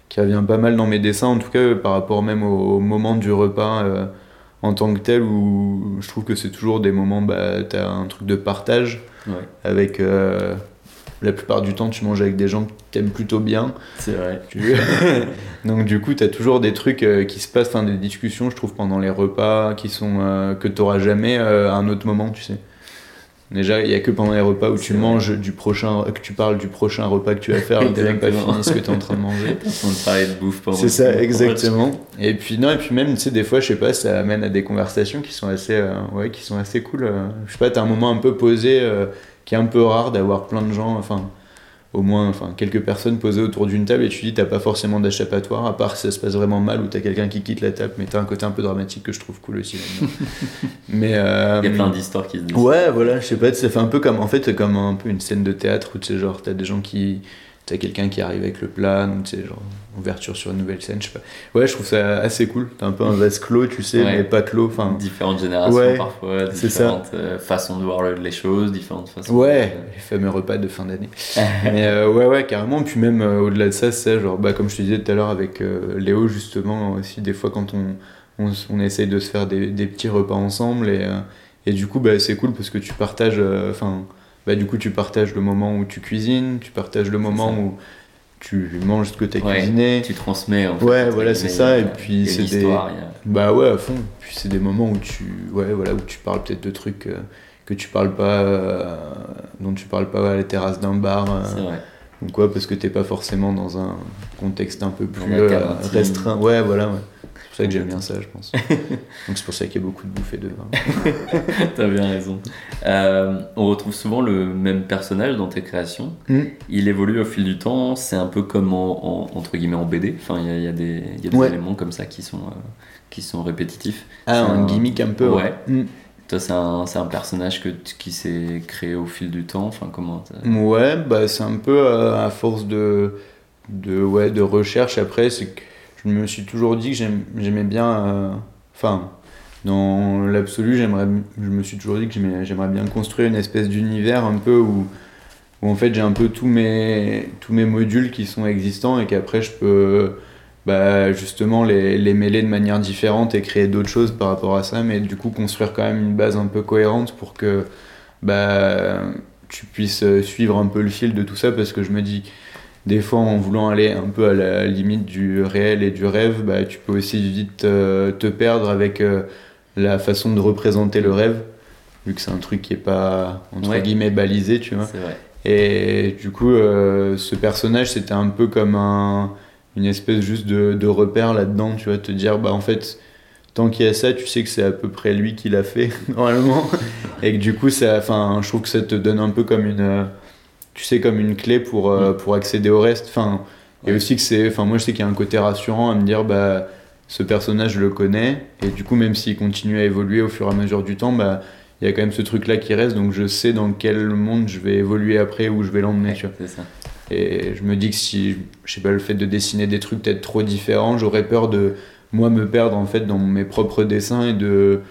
qui revient pas mal dans mes dessins, en tout cas par rapport même au, moment du repas en tant que tel où je trouve que c'est toujours des moments, bah, tu as un truc de partage avec. Euh, la plupart du temps, tu manges avec des gens que t'aimes plutôt bien. C'est vrai. Donc, du coup, tu as toujours des trucs euh, qui se passent, des discussions, je trouve, pendant les repas qui sont, euh, que tu jamais à un autre moment, tu sais. Déjà, il n'y a que pendant les repas où tu manges du prochain, que tu parles du prochain repas que tu vas faire, n'as même pas fini ce que tu es en train de manger. On te parler de bouffe pendant. C'est ça, exactement. Et puis non, et puis même, tu sais, des fois, je sais pas, ça amène à des conversations qui sont assez, euh, ouais, qui sont assez cool. Euh. Je sais pas, t'as un moment un peu posé, euh, qui est un peu rare d'avoir plein de gens, enfin au moins enfin, quelques personnes posées autour d'une table et tu dis t'as pas forcément d'échappatoire à part si ça se passe vraiment mal ou t'as quelqu'un qui quitte la table mais t'as un côté un peu dramatique que je trouve cool aussi mais euh, il y a plein d'histoires qui se disent. Ouais voilà je sais pas ça fait un peu comme en fait comme un peu une scène de théâtre où tu sais genre t'as des gens qui t'as quelqu'un qui arrive avec le plan, tu sais, genre ouverture sur une nouvelle scène, je sais pas. Ouais, je trouve ça assez cool. T'as un peu un vase clos, tu sais, mais pas clos. Enfin, différentes générations parfois, différentes euh, façons de voir les choses, différentes façons. Ouais, les fameux repas de fin d'année. mais euh, ouais, ouais, carrément. Puis même euh, au-delà de ça, c'est genre, bah, comme je te disais tout à l'heure avec Léo, justement, aussi, des fois quand on, on, on essaye de se faire des, des petits repas ensemble et, et du coup, bah, c'est cool parce que tu partages, enfin, bah, du coup, tu partages le moment où tu cuisines, tu partages le moment où tu manges ce que tu as cuisiné. Tu transmets en fait. Ouais, voilà, c'est ça. Et puis c'est des. Bah ouais, à fond. Puis c'est des moments où tu, ouais, voilà, où tu parles peut-être de trucs euh, que tu parles pas, euh, dont tu parles pas à la terrasse d'un bar. Euh, c'est vrai. Ou quoi, parce que t'es pas forcément dans un contexte un peu plus restreint. Ouais, voilà. Ouais pour ça que j'aime bien ça, je pense. Donc c'est pour ça qu'il y a beaucoup de bouffées de vin. T'as bien raison. Euh, on retrouve souvent le même personnage dans tes créations. Hmm. Il évolue au fil du temps. C'est un peu comme en, entre guillemets en BD. Enfin, il y, a des, y a des éléments comme ça qui sont, euh, qui sont répétifitif. Ah, un, gimmick un peu. Ouais. Hmm. Toi, c'est un, un, personnage que, qui s'est créé au fil du temps. Enfin, comment Ouais, bah, c'est un peu euh, à force de, de, ouais, de recherche. Après, c'est je me suis toujours dit que j'aimais bien. Euh, enfin, dans l'absolu, j'aimerais, je me suis toujours dit que j'aimerais bien construire une espèce d'univers un peu où, où en fait j'ai un peu tous mes, tous mes modules qui sont existants et qu'après je peux bah, justement les, les, mêler de manière différente et créer d'autres choses par rapport à ça, mais du coup construire quand même une base un peu cohérente pour que bah, tu puisses suivre un peu le fil de tout ça parce que je me dis des fois en voulant aller un peu à la limite du réel et du rêve, bah, tu peux aussi vite euh, te perdre avec euh, la façon de représenter le rêve, vu que c'est un truc qui est pas entre guillemets balisé, tu vois. Et du coup, euh, ce personnage, c'était un peu comme un, une espèce juste de, de repère là-dedans, tu vois, te dire, bah en fait, tant qu'il y a ça, tu sais que c'est à peu près lui qui l'a fait, normalement. et que du coup, ça, je trouve que ça te donne un peu comme une tu sais, comme une clé pour, euh, mm. pour accéder au reste. Enfin, et aussi que c'est. Enfin, moi, je sais qu'il y a un côté rassurant à me dire, bah, ce personnage, je le connais. Et du coup, même s'il continue à évoluer au fur et à mesure du temps, bah, il y a quand même ce truc-là qui reste. Donc, je sais dans quel monde je vais évoluer après, où je vais l'emmener. ça. Et je me dis que si, je sais pas, le fait de dessiner des trucs peut-être trop différents, j'aurais peur de, moi, me perdre en fait dans mes propres dessins et de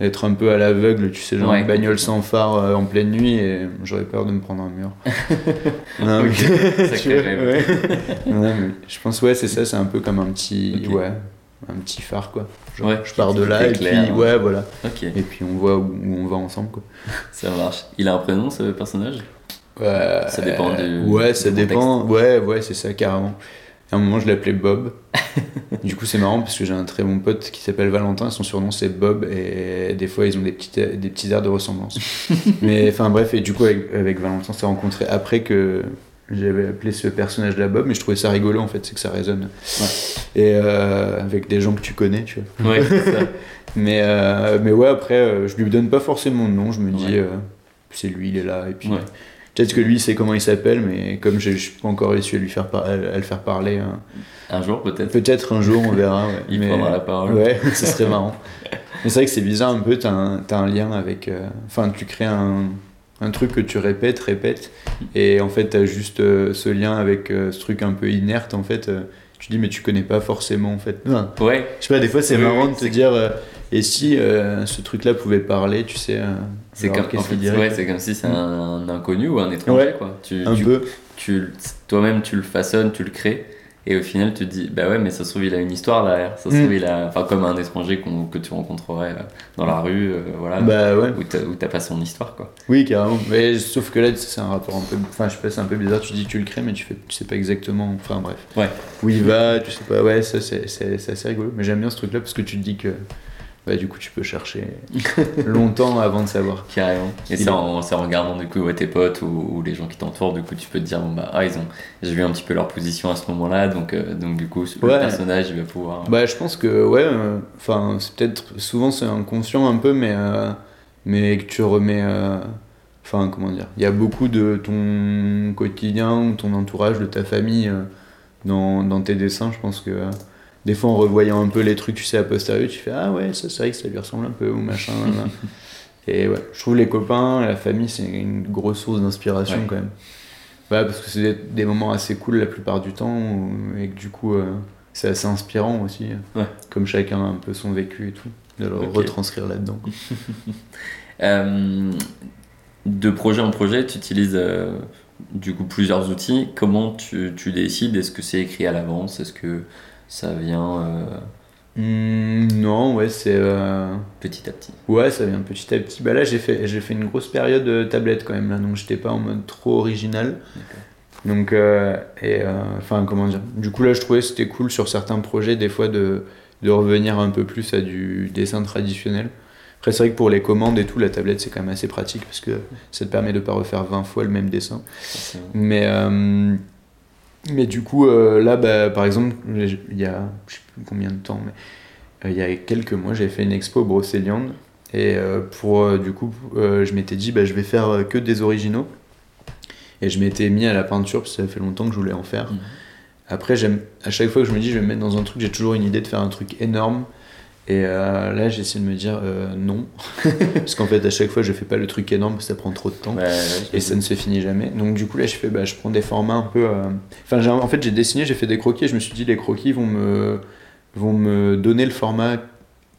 être un peu à l'aveugle, tu sais, genre une bagnole sans phare euh, en pleine nuit et j'aurais peur de me prendre un mur. non, mais, je pense ouais, c'est ça, c'est un peu comme un petit ouais, un petit phare quoi. Genre, je pars de là et puis hein. ouais, voilà. Et puis on voit où, on va ensemble quoi. Ça marche. Il a un prénom ce personnage? Ça dépend de Ouais, ça dépend. Ouais, ouais, c'est ça carrément. À un moment, je l'appelais Bob. du coup, c'est marrant parce que j'ai un très bon pote qui s'appelle Valentin. Son surnom, c'est Bob. Et des fois, ils ont des, petites, des petits airs de ressemblance. Mais enfin, bref, et du coup, avec, Valentin, on s'est rencontré après que, j'avais appelé ce personnage là Bob, mais je trouvais ça rigolo en fait, c'est que ça résonne. Et euh, avec des gens que tu connais, tu vois. Ouais, ça. mais, euh, mais ouais, après, euh, je lui donne pas forcément de nom, je me dis, c'est lui, il est là, et puis. Peut-être que lui sait comment il s'appelle, mais comme je suis pas encore réussi à lui faire à, le faire parler. Hein. Un jour peut-être. Peut-être un jour, on verra. il prendra la parole. Ouais, ce serait marrant. mais c'est vrai que c'est bizarre un peu, un, as un lien avec. Enfin, tu crées un, un truc que tu répètes, répètes, et en fait, tu as juste euh, ce lien avec euh, ce truc un peu inerte, en fait. Euh, tu dis, mais tu connais pas forcément, en fait. ouais. Je sais pas, des fois, c'est marrant de te dire, et si ce truc-là pouvait parler, tu sais. c'est comme, ouais, comme si c'est un, inconnu ou un étranger, quoi. Tu, un peu. Tu, Toi-même, tu le façonnes, tu le crées. Et au final, tu te dis, bah ouais, mais ça se trouve, il a une histoire derrière. Ça se trouve, mm. il a. Enfin, comme un étranger que tu rencontrerais euh, dans la rue, euh, voilà. Bah ouais. Où t'as pas son histoire, quoi. Oui, carrément. Mais sauf que là, c'est un rapport un peu. Enfin, je sais pas, c'est un peu bizarre. Tu dis, tu le crées, mais tu, fais, tu sais pas exactement. Enfin, bref. Ouais. Où il va, tu sais pas. Ouais, ça, c'est assez rigolo. Mais j'aime bien ce truc-là parce que tu te dis que bah, du coup, tu peux chercher longtemps avant de savoir. Carrément. Et c'est en, en, regardant du coup tes potes ou, les gens qui t'entourent, du coup, tu peux te dire, bon, bah, ah, ils ont, j'ai vu un petit peu leur position à ce moment-là, donc, euh, donc du coup, le personnage, il va pouvoir. Bah, je pense que, ouais, euh, enfin, c'est peut-être, souvent, c'est inconscient un peu, mais, euh, mais que tu remets. Enfin, comment dire Il y a beaucoup de ton quotidien, ton entourage, de ta famille dans, dans tes dessins, je pense que des fois en revoyant un peu les trucs, tu sais, à posteriori, tu fais Ah ouais, ça c'est vrai que ça lui ressemble un peu ou machin. et ouais, je trouve les copains, la famille, c'est une grosse source d'inspiration quand même. Ouais, parce que c'est des, moments assez cool la plupart du temps et que du coup, euh, c'est assez inspirant aussi. Comme chacun a un peu son vécu et tout, de le retranscrire là-dedans. Euh, de projet en projet, tu utilises. Euh, du coup plusieurs outils. Comment tu, tu décides? Est-ce que c'est écrit à l'avance? Est-ce que ça vient. Euh, hmm, non, ouais, c'est. Euh, petit à petit. Ouais, ça vient petit à petit. Bah là, j'ai fait, j'ai fait une grosse période de tablette quand même, là, donc j'étais pas en mode trop original. Donc, euh, et enfin, comment dire. Du coup, là, je trouvais que c'était cool sur certains projets, des fois, de, de revenir un peu plus à du dessin traditionnel. Après, c'est vrai que pour les commandes et tout, la tablette, c'est quand même assez pratique parce que ça te permet de pas refaire 20 fois le même dessin. Mais. Mais du coup, euh, là, bah, par exemple, il y a, je sais plus combien de temps, mais euh, il y a quelques mois, j'avais fait une expo au Brocéliande. Et euh, pour, du coup, je m'étais dit, bah, je vais faire que des originaux. Et je m'étais mis à la peinture, parce que ça fait longtemps que je voulais en faire. Mmh. Après, j'aime, à chaque fois que je me dis, je vais me mettre dans un truc, j'ai toujours une idée de faire un truc énorme. Et euh, là, j'essaie de me dire euh, non. parce qu'en fait, à chaque fois, je fais pas le truc énorme parce que ça prend trop de temps. et ça ne se finit jamais. Donc, du coup, là, je fais, bah, je prends des formats un peu. Euh, enfin, en fait, j'ai dessiné, j'ai fait des croquis et je me suis dit, les croquis vont me, vont me donner le format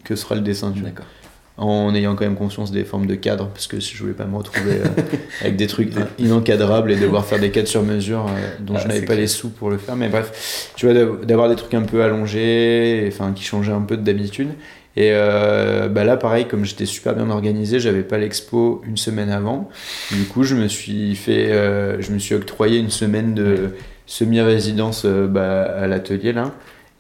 que sera le dessin. D'accord en ayant quand même conscience des formes de cadre, parce que je voulais pas me retrouver euh, avec des trucs inencadrables et devoir faire des cadres sur mesure euh, dont ah, je n'avais pas les sous pour le faire. Mais bref, tu vois, d'avoir des trucs un peu allongés, enfin qui changeaient un peu d'habitude. Et euh, bah là, pareil, comme j'étais super bien organisé, j'avais pas l'expo une semaine avant. Du coup, je me suis fait, je me suis octroyé une semaine de semi-résidence bah, à l'atelier là.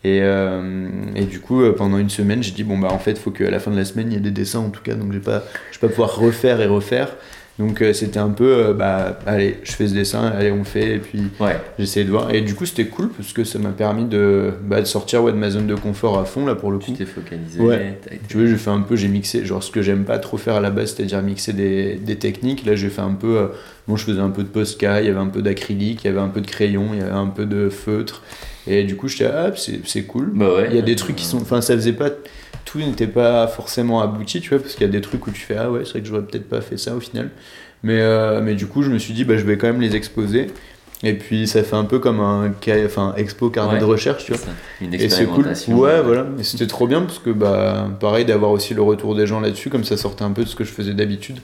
Et, euh, et, du coup, euh, pendant une semaine, j'ai dit bon bah en fait, il faut qu'à la fin de la semaine, il y ait des dessins en tout cas, donc je vais pas, je vais pas pouvoir refaire et refaire. Donc euh, c'était un peu bah allez, je fais ce dessin, allez on fait et puis ouais. j'essayais de voir. Et du coup, c'était cool parce que ça m'a permis de, bah, de sortir ouais, de ma zone de confort à fond là pour le coup. Tu t'es focalisé. Ouais. Tu vois, j'ai fait un peu, j'ai mixé, genre ce que j'aime pas trop faire à la base, c'est-à-dire mixer des, des, techniques. Là, j'ai fait un peu, bon, je faisais un peu de Posca, il y avait un peu d'acrylique, il y avait un peu de crayon, il y avait un peu de feutre. Et du coup, j'étais, ah, c'est cool. Bah il y a des trucs qui sont. Enfin, ça faisait pas. Tout n'était pas forcément abouti, tu vois, parce qu'il y a des trucs où tu fais, ah ouais, c'est vrai que j'aurais peut-être pas fait ça au final. Mais, euh, mais du coup, je me suis dit, bah, je vais quand même les exposer. Et puis, ça fait un peu comme un enfin, expo carnet de recherche, tu vois. Une et c'est cool. Ouais, voilà. Et c'était trop bien parce que, bah, pareil, d'avoir aussi le retour des gens là-dessus, comme ça sortait un peu de ce que je faisais d'habitude,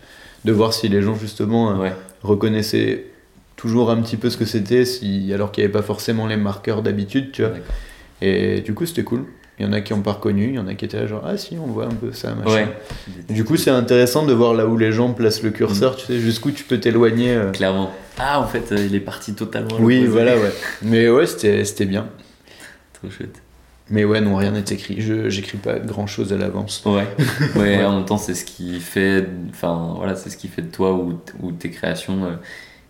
de voir si les gens, justement, euh, reconnaissaient toujours un petit peu ce que c'était, si, alors qu'il n'y avait pas forcément les marqueurs d'habitude, tu vois. Et du coup, c'était cool. Il y en a qui n'ont pas reconnu, il y en a qui étaient là genre ah si on voit un peu ça machin. Du coup c'est intéressant de voir là où les gens placent le curseur, mm. tu sais jusqu'où tu peux t'éloigner. Euh. Clairement. Ah en fait euh, il est parti totalement. Oui voilà ouais. Mais ouais c'était bien. Trop chouette. Mais ouais non rien n'est écrit. Je j'écris pas grand chose à l'avance. Ouais. ouais. En même temps c'est ce qui fait enfin voilà c'est ce qui fait de toi ou, ou tes créations. Euh,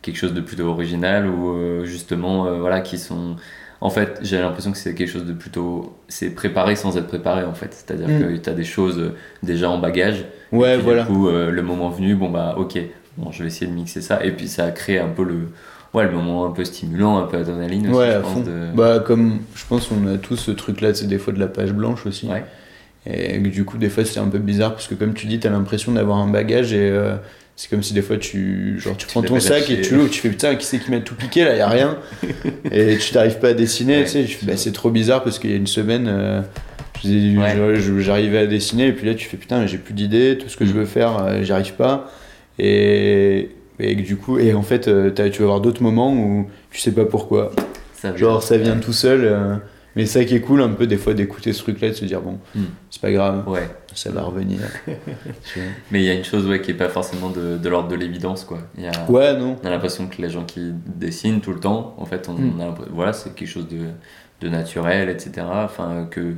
quelque chose de plutôt original ou justement voilà qui sont en fait, j'ai l'impression que c'est quelque chose de plutôt. C'est préparé sans être préparé, en fait. C'est-à-dire mm. que tu as des choses déjà en bagage. Ouais, voilà. Du coup, le moment venu, bon, bah, ok, bon, je vais essayer de mixer ça. Et puis, ça a créé un peu le ouais, le moment un peu stimulant, un peu adrénaline aussi, ouais, je pense. Bah, comme je pense qu'on a tous ce truc-là, c'est des fois de la page blanche aussi. Ouais. Et du coup, des fois, c'est un peu bizarre parce que, comme tu dis, tu as l'impression d'avoir un bagage et euh, c'est comme si des fois tu, genre, tu, prends ton sac et tu l'ouvres, tu fais putain, qui c'est qui m'a tout piqué là, y a rien. et tu t'arrives pas à dessiner, tu sais. Bah, c'est trop bizarre parce qu'il y a une semaine. Euh, j'arrivais à dessiner et puis là tu fais putain j'ai plus d'idées tout ce que je mm. veux faire euh, j'y arrive pas et et du coup, et en fait, euh, tu vas avoir d'autres moments où tu sais pas pourquoi. Ça Genre, ça vient tout seul. Mais ça qui est cool, un peu des fois, d'écouter ce truc-là, de se dire, bon, hmm. c'est pas grave, ouais. ça va revenir. mais il y a une chose ouais, qui est pas forcément de, de l'ordre de l'évidence, quoi. Y a, ouais, non. On a l'impression que les gens qui dessinent tout le temps, en fait, on, hmm. a voilà, c'est quelque chose de, de naturel, etc. Enfin, que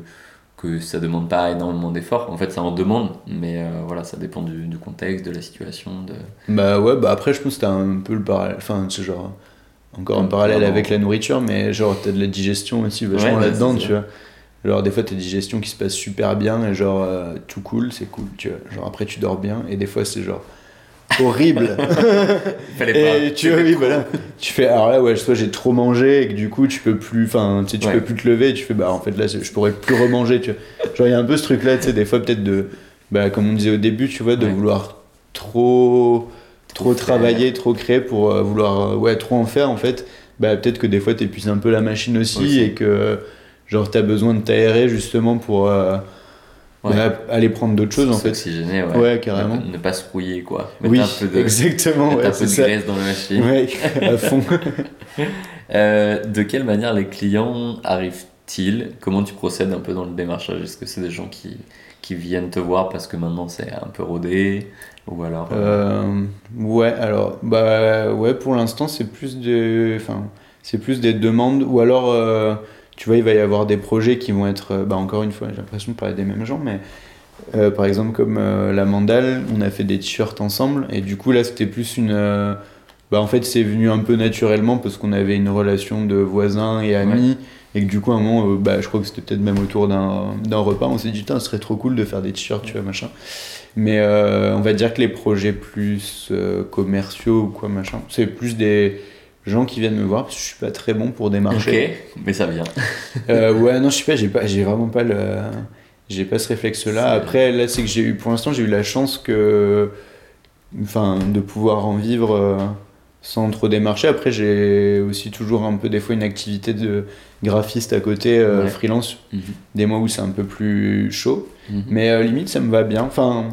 que ça demande pas énormément d'efforts. En fait, ça en demande, mais euh, voilà, ça dépend du, du, contexte, de la situation. De... Bah ouais, bah après, je pense que t'as un peu le parallèle. Enfin, c'est genre. Encore un, parallèle avec la nourriture, mais genre, t'as de la digestion aussi vachement là-dedans, tu vois. Genre, des fois, t'as des digestions qui se passent super bien, et genre, euh, tout cool, c'est cool, tu vois. Genre, après, tu dors bien, et des fois, c'est genre horrible. Fallait pas. tu, voilà. tu fais, alors là, ouais, soit j'ai trop mangé et que du coup, tu peux plus, enfin, tu sais, tu peux plus te lever, tu fais, bah, en fait, là, je pourrais plus remanger, tu vois. Genre, il y a un peu ce truc-là, tu sais, des fois, peut-être de, bah, comme on disait au début, tu vois, de vouloir trop, trop, travailler, trop créer pour euh, vouloir, euh, ouais, trop en faire, en fait. Bah, peut-être que des fois, t'épuises un peu la machine aussi, et que, genre, t'as besoin de t'aérer justement pour. Euh, aller prendre d'autres choses en fait. S'oxygéner, ouais. ouais. carrément. Ne, pas se rouiller quoi. Mettre oui, un peu de, exactement. Mettre un peu de graisse dans la machine. Ouais, à fond. euh, de quelle manière les clients arrivent-ils? Comment tu procèdes un peu dans le démarchage? Est-ce que c'est des gens qui, qui viennent te voir parce que maintenant c'est un peu rodé? Ou alors euh... euh ouais alors bah ouais pour l'instant c'est plus de enfin c'est plus des demandes ou alors euh, tu vois, il va y avoir des projets qui vont être, bah, encore une fois, j'ai l'impression de parler des mêmes gens, mais euh, par exemple, comme euh, la mandale, on a fait des t-shirts ensemble, et du coup, là, c'était plus une. bah, en fait, c'est venu un peu naturellement parce qu'on avait une relation de voisins et amis, et que du coup, à un moment, bah, je crois que c'était peut-être même autour d'un repas, on s'est dit, ce serait trop cool de faire des t-shirts, tu vois, machin. Mais on va dire que les projets plus commerciaux ou quoi, machin, c'est plus des gens qui viennent me voir parce que je suis pas très bon pour démarcher. Ok, mais ça vient. euh, ouais, non, je sais pas, j'ai pas, j'ai vraiment pas le, j'ai pas ce réflexe-là. Après, là, c'est que j'ai eu, pour l'instant, j'ai eu la chance que, enfin, de pouvoir en vivre euh, sans trop démarcher. Après, j'ai aussi toujours un peu des fois une activité de graphiste à côté, euh, freelance, mhm. des mois où c'est un peu plus chaud. Mhm. Mais euh, limite, ça me va bien. Enfin,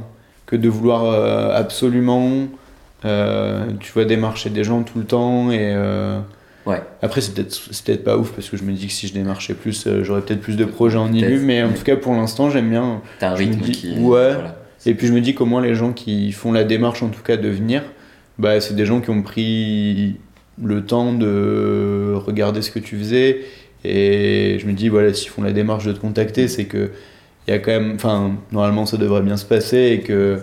que de vouloir absolument euh, tu vois démarcher des gens tout le temps et euh, ouais. après c'est peut-être peut pas ouf parce que je me dis que si je démarchais plus euh, j'aurais peut-être plus de projets en ILU mais en tout cas pour l'instant j'aime bien t'as un rythme qui ouais. et puis je me dis qu'au moins les gens qui font la démarche en tout cas de venir bah c'est des gens qui ont pris le temps de regarder ce que tu faisais. Et je me dis voilà s'ils font la démarche de te contacter c'est que il y a quand même enfin normalement ça devrait bien se passer et que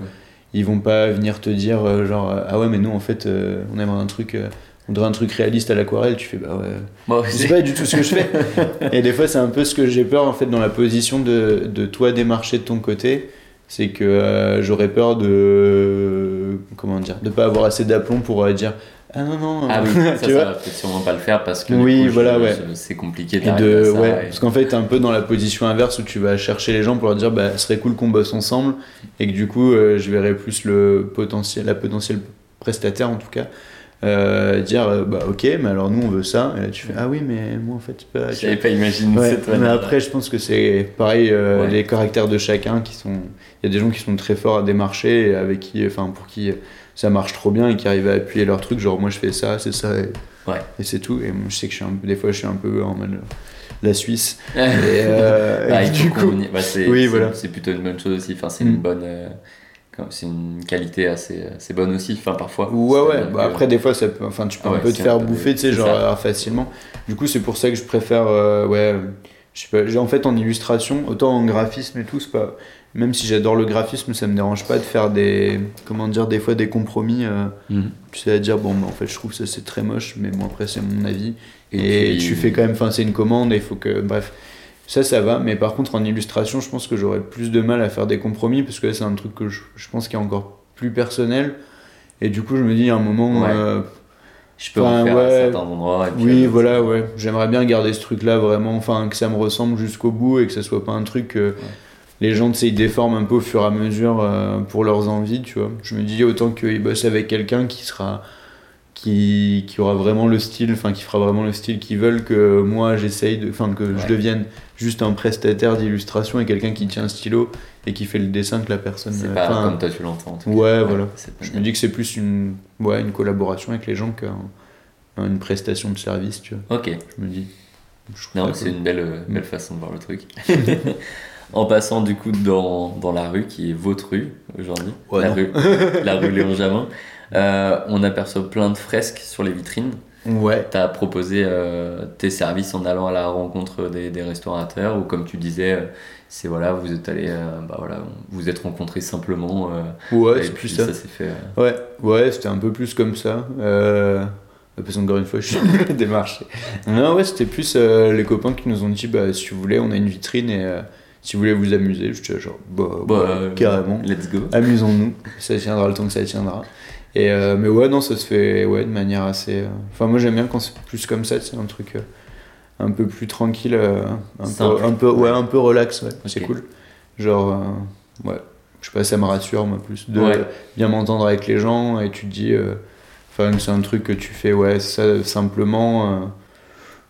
ils vont pas venir te dire euh, genre ah ouais mais nous en fait euh, on aimerait un truc euh, on dirait un truc réaliste à l'aquarelle. Tu fais bah ouais. C'est pas du tout ce que je fais. Et des fois c'est un peu ce que j'ai peur en fait dans la position de, de toi démarcher de ton côté. C'est que j'aurais peur de comment dire de pas avoir assez d'aplomb pour dire ah non, non. Ah oui, ça, ça va peut-être sûrement pas le faire parce que oui, voilà, ouais. c'est compliqué de, ça, ouais, Parce qu'en fait, t'es un peu dans la position inverse où tu vas chercher les gens pour leur dire bah, ce serait cool qu'on bosse ensemble et que du coup, euh, je verrais plus le potentiel, la potentielle prestataire en tout cas. Euh, dire euh, bah ok mais alors nous on veut ça et là tu fais ah oui mais moi en fait pas j'avais pas imaginé cette mais après je pense que c'est pareil les caractères de chacun qui sont il y a des gens qui sont très forts à démarcher avec qui enfin pour qui ça marche trop bien et qui arrivent à appuyer leur truc, genre moi je fais ça, c'est ça, et, ouais. et c'est tout. Et moi, je sais que je suis un, des fois je suis un peu en mode la Suisse. et, euh, bah, du coup, bah, c'est, oui, voilà. c'est plutôt une bonne chose aussi, enfin, c'est une mm. bonne. Euh, c'est une qualité assez, assez bonne aussi, enfin parfois. Ouais, ouais, bah, après des fois ça peut, enfin, tu peux un peu te faire bouffer, tu sais, genre facilement. Du coup, c'est pour ça que je préfère, euh, ouais, je sais pas, en fait en illustration, autant en graphisme et tout, c'est pas même si j'adore le graphisme, ça me dérange pas de faire des, comment dire, des fois des compromis. euh, Mhm. tu sais, à dire, bon, bah, en fait, je trouve ça c'est très moche, mais bon, après, c'est mon avis. Et, Et puis- tu fais quand même, enfin, c'est une commande, et il faut que, bref. Ça, ça va, mais par contre, en illustration, je pense que j'aurais plus de mal à faire des compromis, parce que c'est un truc que je, je pense qui est encore plus personnel. Et du coup, je me dis, à un moment, Ouais. euh, Je peux en faire à ouais. certains endroits. et puis oui, à voilà, ouais. J'aimerais bien garder ce truc-là vraiment, enfin, que ça me ressemble jusqu'au bout et que ça soit pas un truc que les gens, tu sais, ils déforment un peu au fur et à mesure euh, pour leurs envies, tu vois. Je me dis autant qu'ils bossent avec quelqu'un qui sera. Qui, qui aura vraiment le style, enfin qui fera vraiment le style qu'ils veulent que moi j'essaye de, enfin que je devienne juste un prestataire d'illustration et quelqu'un qui tient un stylo et qui fait le dessin que la personne. C'est euh, pas comme toi tu l'entends. en tout cas. Ouais, voilà. je me dis que c'est plus une, ouais, une collaboration avec les gens qu'une prestation de service, tu vois. Ok. Je me dis. je Non, c'est une belle, euh, belle façon de voir le truc. en passant du coup dans, dans la rue, qui est votre rue aujourd'hui, Ouais, la, rue, la rue Léon Jamin, euh, on aperçoit plein de fresques sur les vitrines. Ouais. Tu as proposé euh, tes services en allant à la rencontre des, des restaurateurs, ou comme tu disais, euh, c'est voilà, vous êtes allé, euh, bah voilà, vous êtes rencontrés simplement. Ouais, c'est plus ça. fait. Ouais, ouais, c'était un peu plus comme ça. Parce qu'encore une fois, je suis démarché. Non, ouais, c'était plus les copains qui nous ont dit bah, si vous voulez, on a une vitrine et si vous voulez vous amuser, je dis genre bah, bah, carrément. Let's go. Amusons-nous, ça tiendra le temps que ça tiendra. Et euh, mais ouais, non, ça se fait ouais, de manière assez. euh, Enfin, moi j'aime bien quand c'est plus comme ça, c'est un truc euh, un peu plus tranquille, un, Simple. peu, un peu, ouais, un peu relax, ouais, c'est cool. Genre, ouais, je sais pas, ça me rassure, moi, plus de Ouais. bien m'entendre avec les gens et tu te dis, enfin, c'est un truc que tu fais, ouais, ça simplement.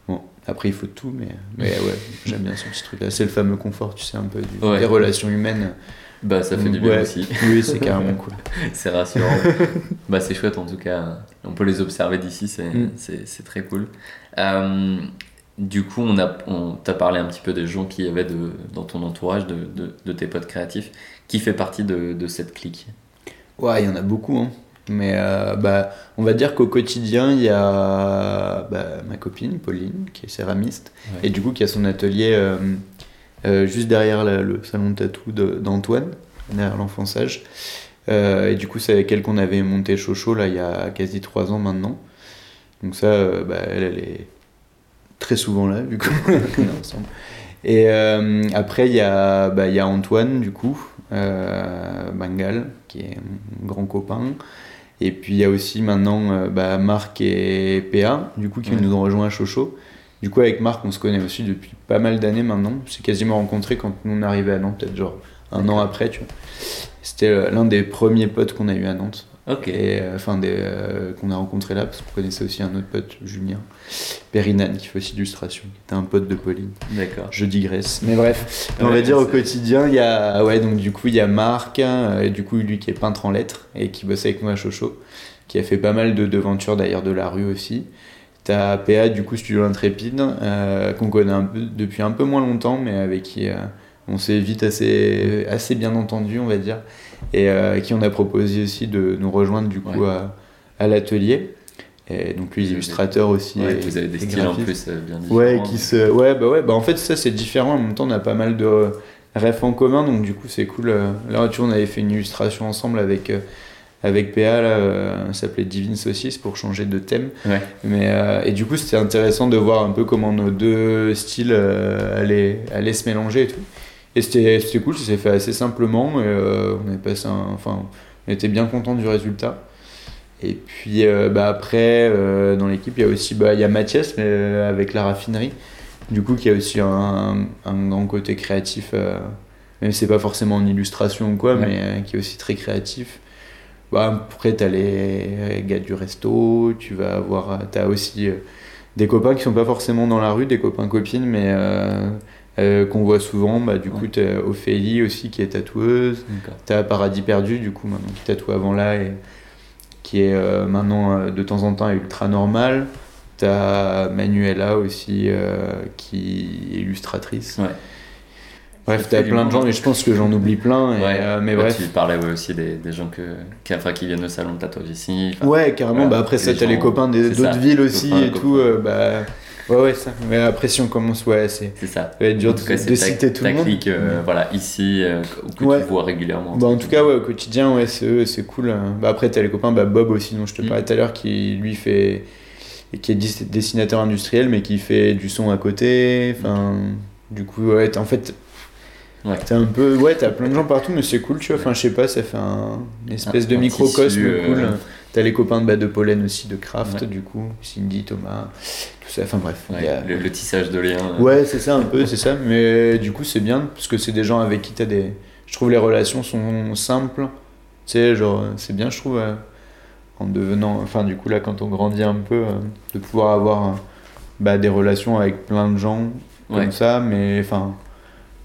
bon, après, il faut tout, mais, mais ouais, j'aime bien ce petit truc-là. C'est le fameux confort, tu sais, un peu du- Ouais. des relations humaines. Bah, ça fait du bien Ouais. aussi. Oui, c'est carrément cool. c'est rassurant. bah, c'est chouette en tout cas. On peut les observer d'ici, c'est Mm. c'est- c'est très cool. Euh, du coup, on a, on t'a parlé un petit peu des gens qui avaient de, dans ton entourage, de, de, de tes potes créatifs. Qui fait partie de, de cette clique? Ouais, il y en a beaucoup, hein. Mais euh, bah, on va dire qu'au quotidien, il y a bah, ma copine, Pauline, qui est céramiste, Ouais. et du coup qui a son atelier euh, euh, juste derrière la- le salon de tatou de- d'Antoine, derrière l'enfonçage. Euh, et du coup, c'est avec elle qu'on avait monté Chocho, là, il y a quasi trois ans maintenant. Donc ça, euh, bah, elle, elle est très souvent là, vu qu'on est ensemble. Et après, il y, a, bah, il y a Antoine, du coup, Bengal, qui est mon grand copain. Et puis, il y a aussi maintenant bah, Marc et PA, du coup, qui Ouais. nous ont rejoints à Chocho. Du coup, avec Marc, on se connaît aussi depuis pas mal d'années maintenant. On s'est quasiment rencontrés quand nous on arrivait à Nantes, peut-être genre un an après, tu vois. C'était euh, l'un des premiers potes qu'on a eu à Nantes. Ok. Et euh, enfin, des, euh, qu'on a rencontré là, parce qu'on connaissait aussi un autre pote, Julien Périnan, qui fait aussi illustration, qui était un pote de Pauline. D'accord. Je digresse. Mais bref, on va dire au quotidien, il y a, ouais, donc du coup, il y a Marc, euh, et du coup, lui qui est peintre en lettres et qui bosse avec nous à Chocho, qui a fait pas mal de devantures d'ailleurs de la rue aussi. T'as PA, du coup, Studio Intrépide, euh, qu'on connaît un peu, depuis un peu moins longtemps, mais avec qui euh, on s'est vite assez, assez bien entendu, on va dire, et euh, qui on a proposé aussi de nous rejoindre du coup Ouais. à, à l'atelier. Et donc lui, illustrateur aussi. Ouais, et- vous avez des styles en plus euh, bien différents. Ouais, qui se... ouais, bah ouais, bah en fait ça c'est différent. En même temps, on a pas mal de refs en commun, donc du coup c'est cool. Là, tu on avait fait une illustration ensemble avec avec PA là, euh, ça s'appelait Divine Saucisse pour changer de thème. Ouais. Mais euh, et du coup c'était intéressant de voir un peu comment nos deux styles euh, allaient, allaient se mélanger et tout. Et c'était cool, ça s'est fait assez simplement. Et, euh, on avait passé un, enfin, on était bien content du résultat. Et puis bah, après, dans l'équipe, il y a aussi bah, il y a Mathias mais, avec la raffinerie, du coup, qui a aussi un, un grand côté créatif, même si c'est pas forcément en illustration ou quoi, Ouais. mais qui est aussi très créatif. Bah, après, t'as les gars du resto, tu vas avoir, t'as aussi euh, des copains qui sont pas forcément dans la rue, des copains-copines, mais euh, euh, qu'on voit souvent. Bah, du coup, t'as Ophélie aussi qui est tatoueuse. T'as Paradis Perdu, du coup, maintenant qui tatoue avant là et qui est euh, maintenant euh, de temps en temps ultra normal. T'as Manuela aussi qui qui est illustratrice. Ouais. Bref, t'as plein de gens et je pense que j'en oublie plein. Et, Ouais. euh, mais Bah, bref. Tu parlais ouais, aussi des, des gens que, qui, enfin, qui viennent au salon de tatouage ici. Ouais, carrément. Voilà, Bah après ça, t'as les copains d'autres villes aussi copains, et tout. euh, bah, Ouais, ouais, ça. Mais après, si on commence, ouais, c'est. C'est ça. Ça va être dur tout cas, de citer tout le monde. clique, euh, voilà, ici, euh, que Ouais. tu vois régulièrement. Bah, en tout cas, ouais, au quotidien, ouais, c'est c'est cool. Bah, après, t'as les copains, bah, Bob aussi, dont je te Mm. parlais tout à l'heure, qui lui fait. et qui est dessinateur industriel, mais qui fait du son à côté. Enfin, du coup, ouais, en fait. Ouais. T'as un peu. Ouais, t'as plein de gens partout, mais c'est cool, tu vois. Enfin, je sais pas, ça fait un, une espèce Un- de un microcosme tissu, euh, cool. T'as les copains de, bah, de Pollen aussi, de Craft, Ouais. du coup. Cindy, Thomas, tout ça. Enfin, bref. Ouais, a- le, le tissage de liens. euh, Ouais, c'est ça un peu, c'est ça. Mais du coup, c'est bien parce que c'est des gens avec qui t'as des. Je trouve les relations sont simples. Tu sais, genre, c'est bien, je trouve, euh, en devenant. Enfin, du coup, là, quand on grandit un peu, euh, de pouvoir avoir bah, des relations avec plein de gens comme ça, mais enfin.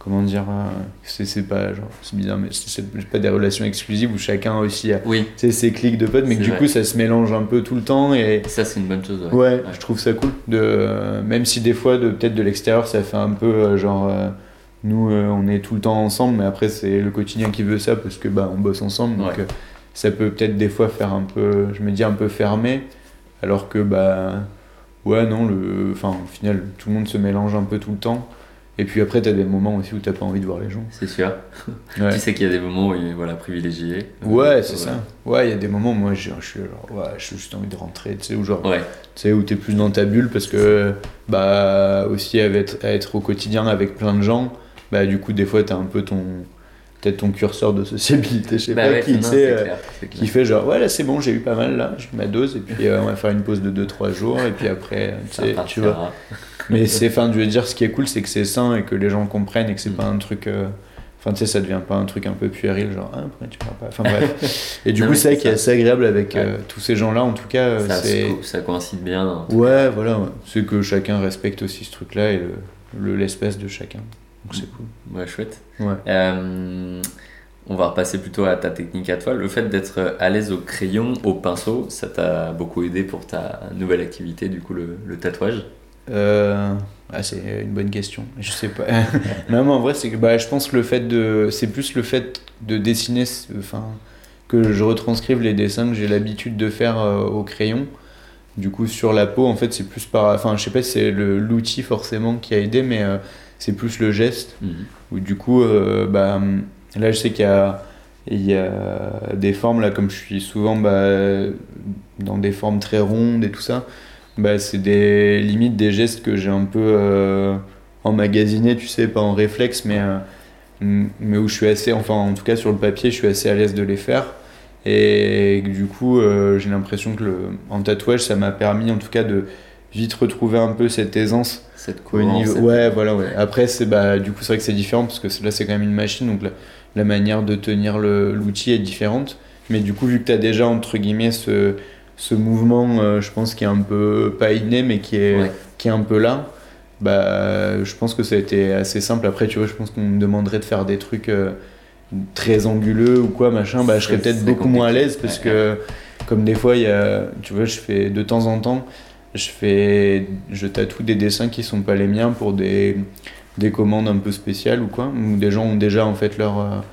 Comment dire euh, C'est c'est pas. genre, C'est bizarre, mais c'est pas des relations exclusives où chacun aussi a Oui, ses clics de potes, mais que du vrai. coup, ça se mélange un peu tout le temps et. ça c'est une bonne chose. Ouais. Ouais, je trouve ça cool. De, euh, même si des fois, de, peut-être de l'extérieur, ça fait un peu euh, genre. euh, nous, on est tout le temps ensemble, mais après, c'est le quotidien qui veut ça parce que bah, on bosse ensemble. Donc, Ouais. ça peut peut-être des fois faire un peu. Je me dis un peu fermé. Alors que, bah. Ouais, non, le, enfin, au final, tout le monde se mélange un peu tout le temps. Et puis après, t'as des moments aussi où t'as pas envie de voir les gens. C'est sûr. Ouais, Tu sais qu'il y a des moments où il est voilà, privilégié. ouais c'est Euh, ça. Ouais, il y a des moments, moi, je, suis genre, ouais, j'ai juste envie de rentrer, tu sais, ou genre. Ouais, tu sais, où t'es plus dans ta bulle parce que, bah, aussi à être, à être au quotidien avec plein de gens, bah, du coup, des fois, t'as un peu ton, peut-être ton curseur de sociabilité, je sais bah pas, ouais, qui, non, tu c'est euh, clair, c'est qui fait genre, ouais, là, c'est bon, j'ai eu pas mal, là, j'ai ma dose, et puis euh, on va faire une pause de 2-3 jours, et puis après, tu tu vois. Mais c'est, enfin, je veux dire, ce qui est cool, c'est que c'est sain et que les gens comprennent et que c'est pas un truc. euh, Enfin, tu sais, ça devient pas un truc un peu puéril, genre, ah, pourquoi tu parles pas? Enfin, bref. Et du Non, coup, c'est ça c'est qui est assez agréable avec Ouais. euh, tous ces gens-là, en tout cas. euh, Ça, c'est... se- ça coïncide bien. hein. Ouais, voilà, ouais. c'est que chacun respecte aussi ce truc-là et le, le- l'espace de chacun. Donc c'est cool. Ouais, chouette. Ouais. Euh, on va repasser plutôt à ta technique à toi. Le fait d'être à l'aise au crayon, au pinceau, ça t'a beaucoup aidé pour ta nouvelle activité, du coup, le, le tatouage? Euh, ah, c'est une bonne question. Je sais pas. non, mais en vrai, c'est que bah, je pense que le fait de. C'est plus le fait de dessiner. Enfin, que je retranscrive les dessins que j'ai l'habitude de faire euh, au crayon. Du coup, sur la peau, en fait, c'est plus par. Enfin, je sais pas si c'est le- l'outil forcément qui a aidé, mais euh, c'est plus le geste. Où du coup, euh, bah, là, je sais qu'il y a, il y a des formes, là, comme je suis souvent bah, dans des formes très rondes et tout ça, bah, c'est des limites des gestes que j'ai un peu euh, emmagasinés, tu sais, pas en réflexe, mais, euh, mais où je suis assez, enfin, en tout cas, sur le papier, je suis assez à l'aise de les faire. Et du coup, euh, j'ai l'impression que le, en tatouage, ça m'a permis, en tout cas, de vite retrouver un peu cette aisance Cette cohérence. cette- Ouais, voilà, ouais. Après, c'est bah, du coup, c'est vrai que c'est différent parce que là, c'est quand même une machine, donc la, la manière de tenir l'outil est différente. Mais du coup, vu que tu as déjà, entre guillemets, ce, ce mouvement, euh, je pense, qui est un peu, pas inné, mais qui est, Ouais. qui est un peu là, bah, je pense que ça a été assez simple. Après, tu vois, je pense qu'on me demanderait de faire des trucs euh, très anguleux ou quoi, machin, bah, je serais peut-être beaucoup moins à l'aise parce que, comme des fois, y a, tu vois, je fais de temps en temps, je fais je tatoue des dessins qui sont pas les miens pour des, des commandes un peu spéciales ou quoi. Où des gens ont déjà en fait leur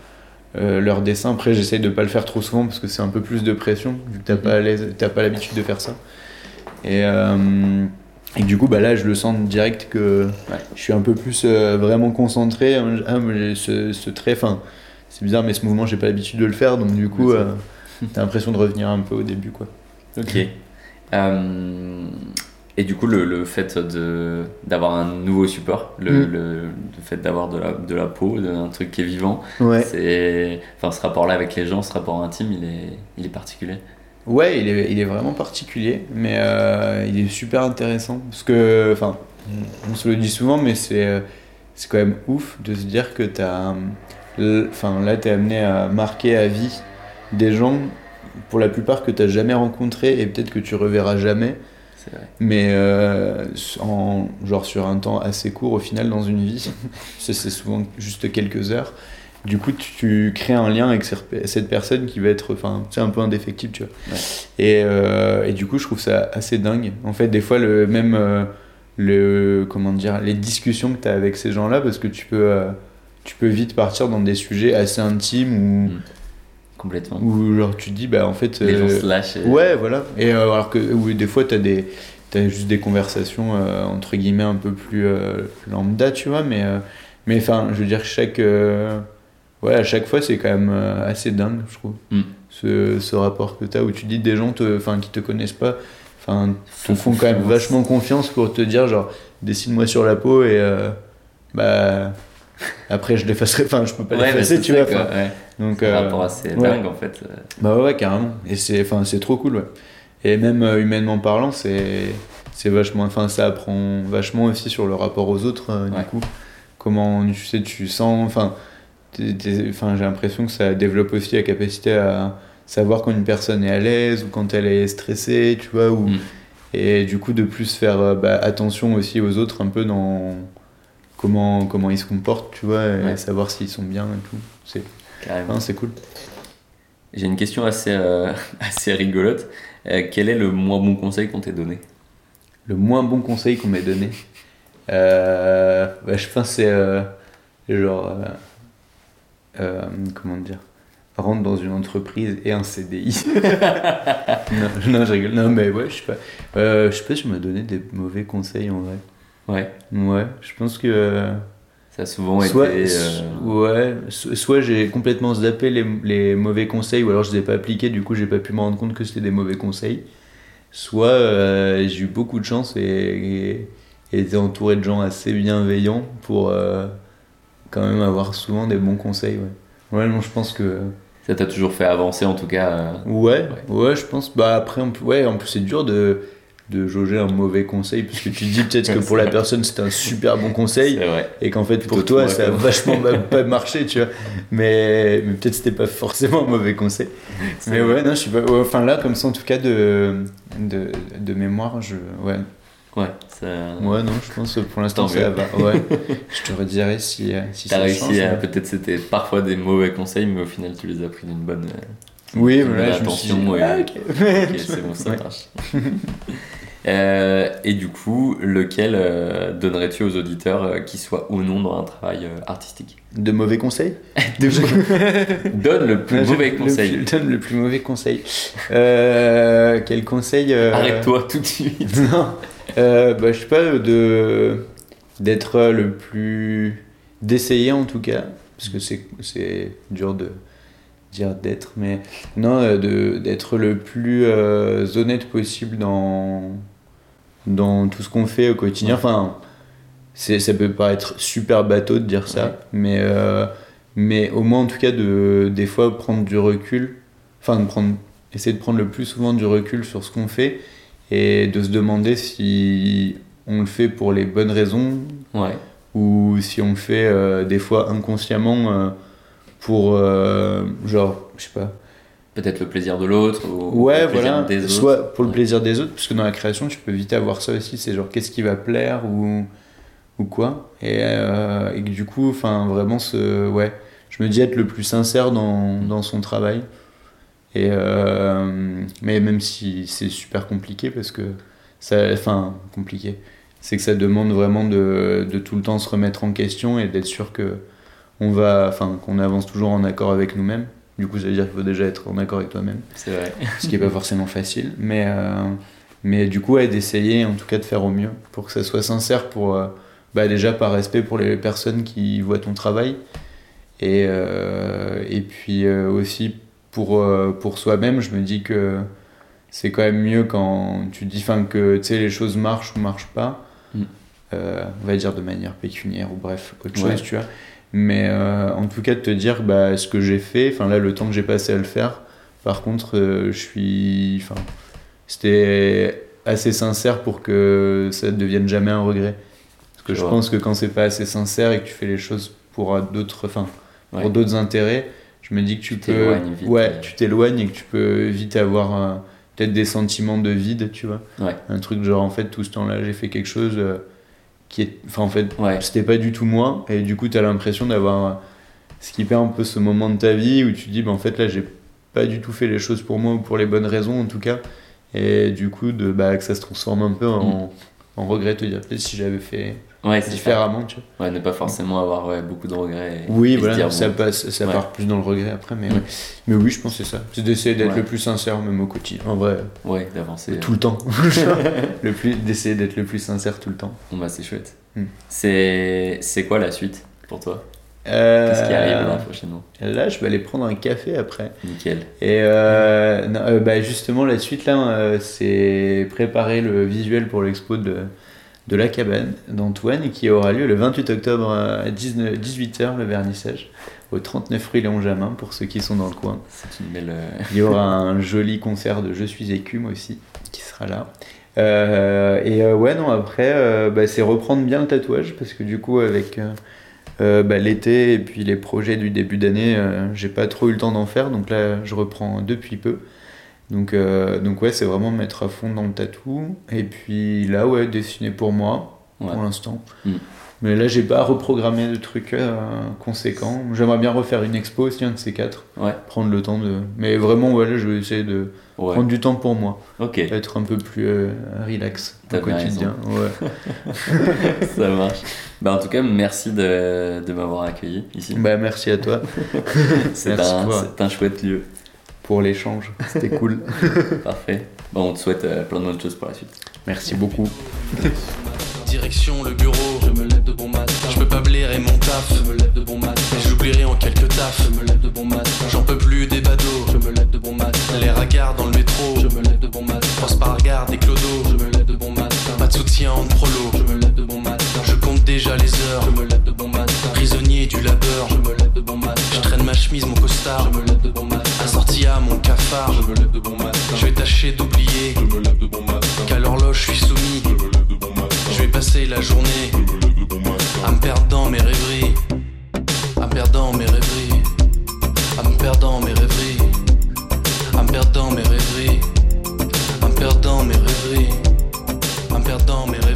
euh, leur dessin après j'essaye de pas le faire trop souvent parce que c'est un peu plus de pression vu que t'as pas l'aise- t'as pas l'habitude de faire ça. Et euh, et du coup bah là je le sens direct que Ouais. je suis un peu plus euh, vraiment concentré. Ah, mais j'ai ce, ce trait enfin c'est bizarre mais ce mouvement j'ai pas l'habitude de le faire donc du coup t'as l'impression de revenir un peu au début quoi. Ok. Et du coup, le, le fait de, d'avoir un nouveau support, le, Mm. le, le fait d'avoir de la, de la peau, d'un truc qui est vivant, ouais c'est, enfin, ce rapport-là avec les gens, ce rapport intime, il est, il est particulier. Ouais, il est, il est vraiment particulier, mais euh, il est super intéressant. Parce que, enfin, on se le dit souvent, mais c'est euh, c'est quand même ouf de se dire que t'as. Enfin, là, t'es amené à marquer à vie des gens, pour la plupart, que t'as jamais rencontrés et peut-être que tu reverras jamais, vrai. mais euh, en, genre sur un temps assez court au final dans une vie. c'est souvent juste quelques heures. Du coup, tu, crées un lien avec cette personne qui va être, enfin, c'est un peu indéfectible, tu vois. Ouais. Et, euh, et du coup, je trouve ça assez dingue. En fait, des fois, le même euh, le comment dire, les discussions que tu as avec ces gens-là, parce que tu peux, tu peux vite partir dans des sujets assez intimes Mm. Complètement. où genre tu te dis, bah en fait, Les gens euh, se lâchent. et- Ouais, voilà. Et euh, alors que où des fois, des, t'as juste des conversations euh, entre guillemets un peu plus euh, lambda, tu vois, mais, euh, mais enfin, je veux dire, chaque, euh, ouais, à chaque fois, c'est quand même euh, assez dingue, je trouve. Mm. Ce, ce rapport que t'as où tu dis des gens te, qui te connaissent pas, enfin, te Font quand même vachement confiance pour te dire, genre, dessine-moi sur la peau et euh, bah. Après, je l'effacerai, enfin, je peux pas Ouais, l'effacer, tu vois. ouais. donc, euh, rapport assez ouais. dingue en fait. euh. bah ouais, carrément. Et c'est, enfin, c'est trop cool, ouais. Et même euh, humainement parlant, c'est, c'est vachement, enfin, ça apprend vachement aussi sur le rapport aux autres, euh, du coup. Comment, tu sais, tu sens, enfin, j'ai l'impression que ça développe aussi la capacité à savoir quand une personne est à l'aise ou quand elle est stressée, tu vois, ou, Mm. et du coup de plus faire bah, attention aussi aux autres un peu dans comment, comment ils se comportent, tu vois, et Ouais. savoir s'ils sont bien et tout. C'est, Carrément. enfin, c'est cool. J'ai une question assez, euh, assez rigolote. Euh, quel est le moins bon conseil qu'on t'ait donné? Le moins bon conseil qu'on m'ait donné, euh, bah, je pense c'est genre, comment dire, rentre dans une entreprise et un CDI. non, non, je rigole. Non, mais ouais, je sais pas. Je sais pas si on m'a donné des mauvais conseils en vrai. Ouais. Ouais, je pense que. euh, Ça a souvent soit, été. euh, ouais, so- soit j'ai complètement zappé les, les mauvais conseils, ou alors je les ai pas appliqués, du coup j'ai pas pu me rendre compte que c'était des mauvais conseils. Soit euh, j'ai eu beaucoup de chance et, et, été entouré de gens assez bienveillants pour euh, quand même avoir souvent des bons conseils. Ouais, ouais non, je pense que. Ça t'a toujours fait avancer en tout cas. Ouais, ouais, je pense. Bah après, on ouais, en plus c'est dur de, de jauger un mauvais conseil, parce que tu dis peut-être que pour la personne c'était un super bon conseil. C'est. Et qu'en fait, pour toi, ça a vachement pas- marché, tu vois. Mais, mais peut-être c'était pas forcément un mauvais conseil. C'est Mais ouais, non, je suis pas. ouais, Enfin, là, comme ça, en tout cas, de, de, de mémoire, je. Ouais. Ouais, ça. Ouais, non, je pense que pour l'instant, Tant ça va. Ouais. je te redirai si, euh, si T'as ça réussi change, à. mais- Peut-être c'était parfois des mauvais conseils, mais au final tu les as pris d'une bonne. Oui, voilà, je me suis attention. dit, et- ah, ok. C'est bon, ça Ouais. marche. Euh, et du coup, lequel euh, donnerais-tu aux auditeurs euh, qui soient ou non dans un travail artistique? De mauvais conseils? Donne le plus mauvais le conseil. plus- donne le plus mauvais conseil. Euh, quel conseil euh, Arrête-toi tout de suite. Non, euh, bah, je sais pas, de d'être le plus. d'essayer en tout cas, parce que c'est c'est dur de dire d'être, mais non, euh, d'être le plus euh, honnête possible dans, dans tout ce qu'on fait au quotidien. Enfin, ça peut paraître super bateau de dire ça, Ouais. mais, euh, mais au moins en tout cas de des fois prendre du recul, enfin de prendre, essayer de prendre le plus souvent du recul sur ce qu'on fait et de se demander si on le fait pour les bonnes raisons Ouais. ou si on le fait euh, des fois inconsciemment pour euh, genre je sais pas. Peut-être le plaisir de l'autre ou ouais le plaisir voilà. des autres. soit pour le plaisir des autres parce que dans la création tu peux vite avoir ça aussi c'est genre qu'est-ce qui va plaire ou ou quoi. Et, euh, et que du coup enfin vraiment ce ouais je me dis être le plus sincère dans, dans son travail. Et euh, mais même si c'est super compliqué parce que ça enfin compliqué c'est que ça demande vraiment de, de tout le temps se remettre en question et d'être sûr que on va enfin qu'on avance toujours en accord avec nous-mêmes du coup ça veut dire qu'il faut déjà être en accord avec toi-même C'est vrai. ce qui est pas forcément facile mais euh, mais du coup ouais, d'essayer en tout cas de faire au mieux pour que ça soit sincère pour euh, bah déjà par respect pour les personnes qui voient ton travail et euh, et puis aussi pour pour soi-même je me dis que c'est quand même mieux quand tu dis enfin que les choses marchent ou marchent pas Mm. on va dire de manière pécuniaire ou bref autre Ouais. chose tu vois mais euh, en tout cas de te dire bah ce que j'ai fait enfin là le temps que j'ai passé à le faire par contre euh, je suis enfin c'était assez sincère pour que ça ne devienne jamais un regret parce que Je pense que quand c'est pas assez sincère et que tu fais les choses pour euh, d'autres enfin Ouais. pour d'autres intérêts je me dis que tu, Tu peux vite, ouais tu t'éloignes et que tu peux vite avoir euh, peut-être des sentiments de vide tu vois Ouais. un truc genre en fait tout ce temps-là j'ai fait quelque chose qui est enfin en fait Ouais. c'était pas du tout moi. Et du coup tu as l'impression d'avoir skippé un peu ce moment de ta vie où tu te dis bah en fait là j'ai pas du tout fait les choses pour moi ou pour les bonnes raisons en tout cas. Et du coup de bah que ça se transforme un peu en, en regret te dire peut-être si j'avais fait Ouais, différemment, tu vois. Ouais, ne pas forcément avoir ouais, beaucoup de regrets. et- Oui, et voilà, dire, ça, bon, passe, ça Ouais. part plus dans le regret après, mais, mais oui, je pense que c'est ça. C'est d'essayer d'être le plus sincère, même au quotidien. En vrai, Ouais, d'avancer. tout le temps. le plus, d'essayer d'être le plus sincère tout le temps. Bon, bah, c'est chouette. Mm. C'est c'est quoi la suite pour toi? Euh, Qu'est-ce qui arrive là prochainement? Là, je vais aller prendre un café après. Nickel. Et euh, non, euh, bah, justement, la suite, là, euh, c'est préparer le visuel pour l'expo de, de la cabane d'Antoine qui aura lieu le 28 octobre à 19 18h, le vernissage, au 39 rue Léon Jamin, pour ceux qui sont dans le coin. Belle. euh, Il y aura un joli concert de Je suis écume aussi, qui sera là. Euh, et euh, ouais, non, après, euh, bah, c'est reprendre bien le tatouage, parce que du coup, avec bah, l'été et puis les projets du début d'année, j'ai pas trop eu le temps d'en faire, donc là, je reprends depuis peu. Donc, euh, donc ouais, c'est vraiment me mettre à fond dans le tatou. Et puis là, ouais, dessiner pour moi, Ouais. pour l'instant. Mm. Mais là, j'ai pas reprogrammé de trucs euh, conséquents. J'aimerais bien refaire une expo aussi, un de ces quatre. Ouais. Prendre le temps de. Mais vraiment, voilà, je vais essayer de Ouais. prendre du temps pour moi, Ok, être un peu plus euh, relax T'as au quotidien. Ouais. ça marche. Bah, en tout cas, merci de, de m'avoir accueilli ici. bah, merci à toi C'est merci un, toi. c'est un chouette lieu. Pour l'échange, c'était cool. Parfait. Bon, on te souhaite euh, plein de bonnes choses pour la suite. Merci beaucoup. Direction le bureau, je me lève de bon matin. Je peux pas blairer mon taf, je me lève de bon matin. Mais j'oublierai en quelques tafs, je me lève de bon matin. J'en peux plus des badauds, je me lève de bon matin. Les ragards dans le métro, je me lève de bon matin. Pense par regard des clodos, je me lève de bon matin. Pas de soutien en prolo, je me lève de bon matin. Compte déjà les heures, je me lève de bon matin. Prisonnier du labeur, je me lève de bon matin. Je traîne ma chemise, mon costard, je me lève de bon matin. Assorti à mon cafard, je me lève de bon matin. Je vais tâcher d'oublier, je me lève de bon matin. Qu'à l'horloge, je suis soumis, je me lève de bon matin. Je vais passer la journée à me perdre dans mes rêveries, à me perdre dans mes rêveries, à me perdre dans mes rêveries, à me perdre dans mes rêveries, à me perdre dans mes rêveries.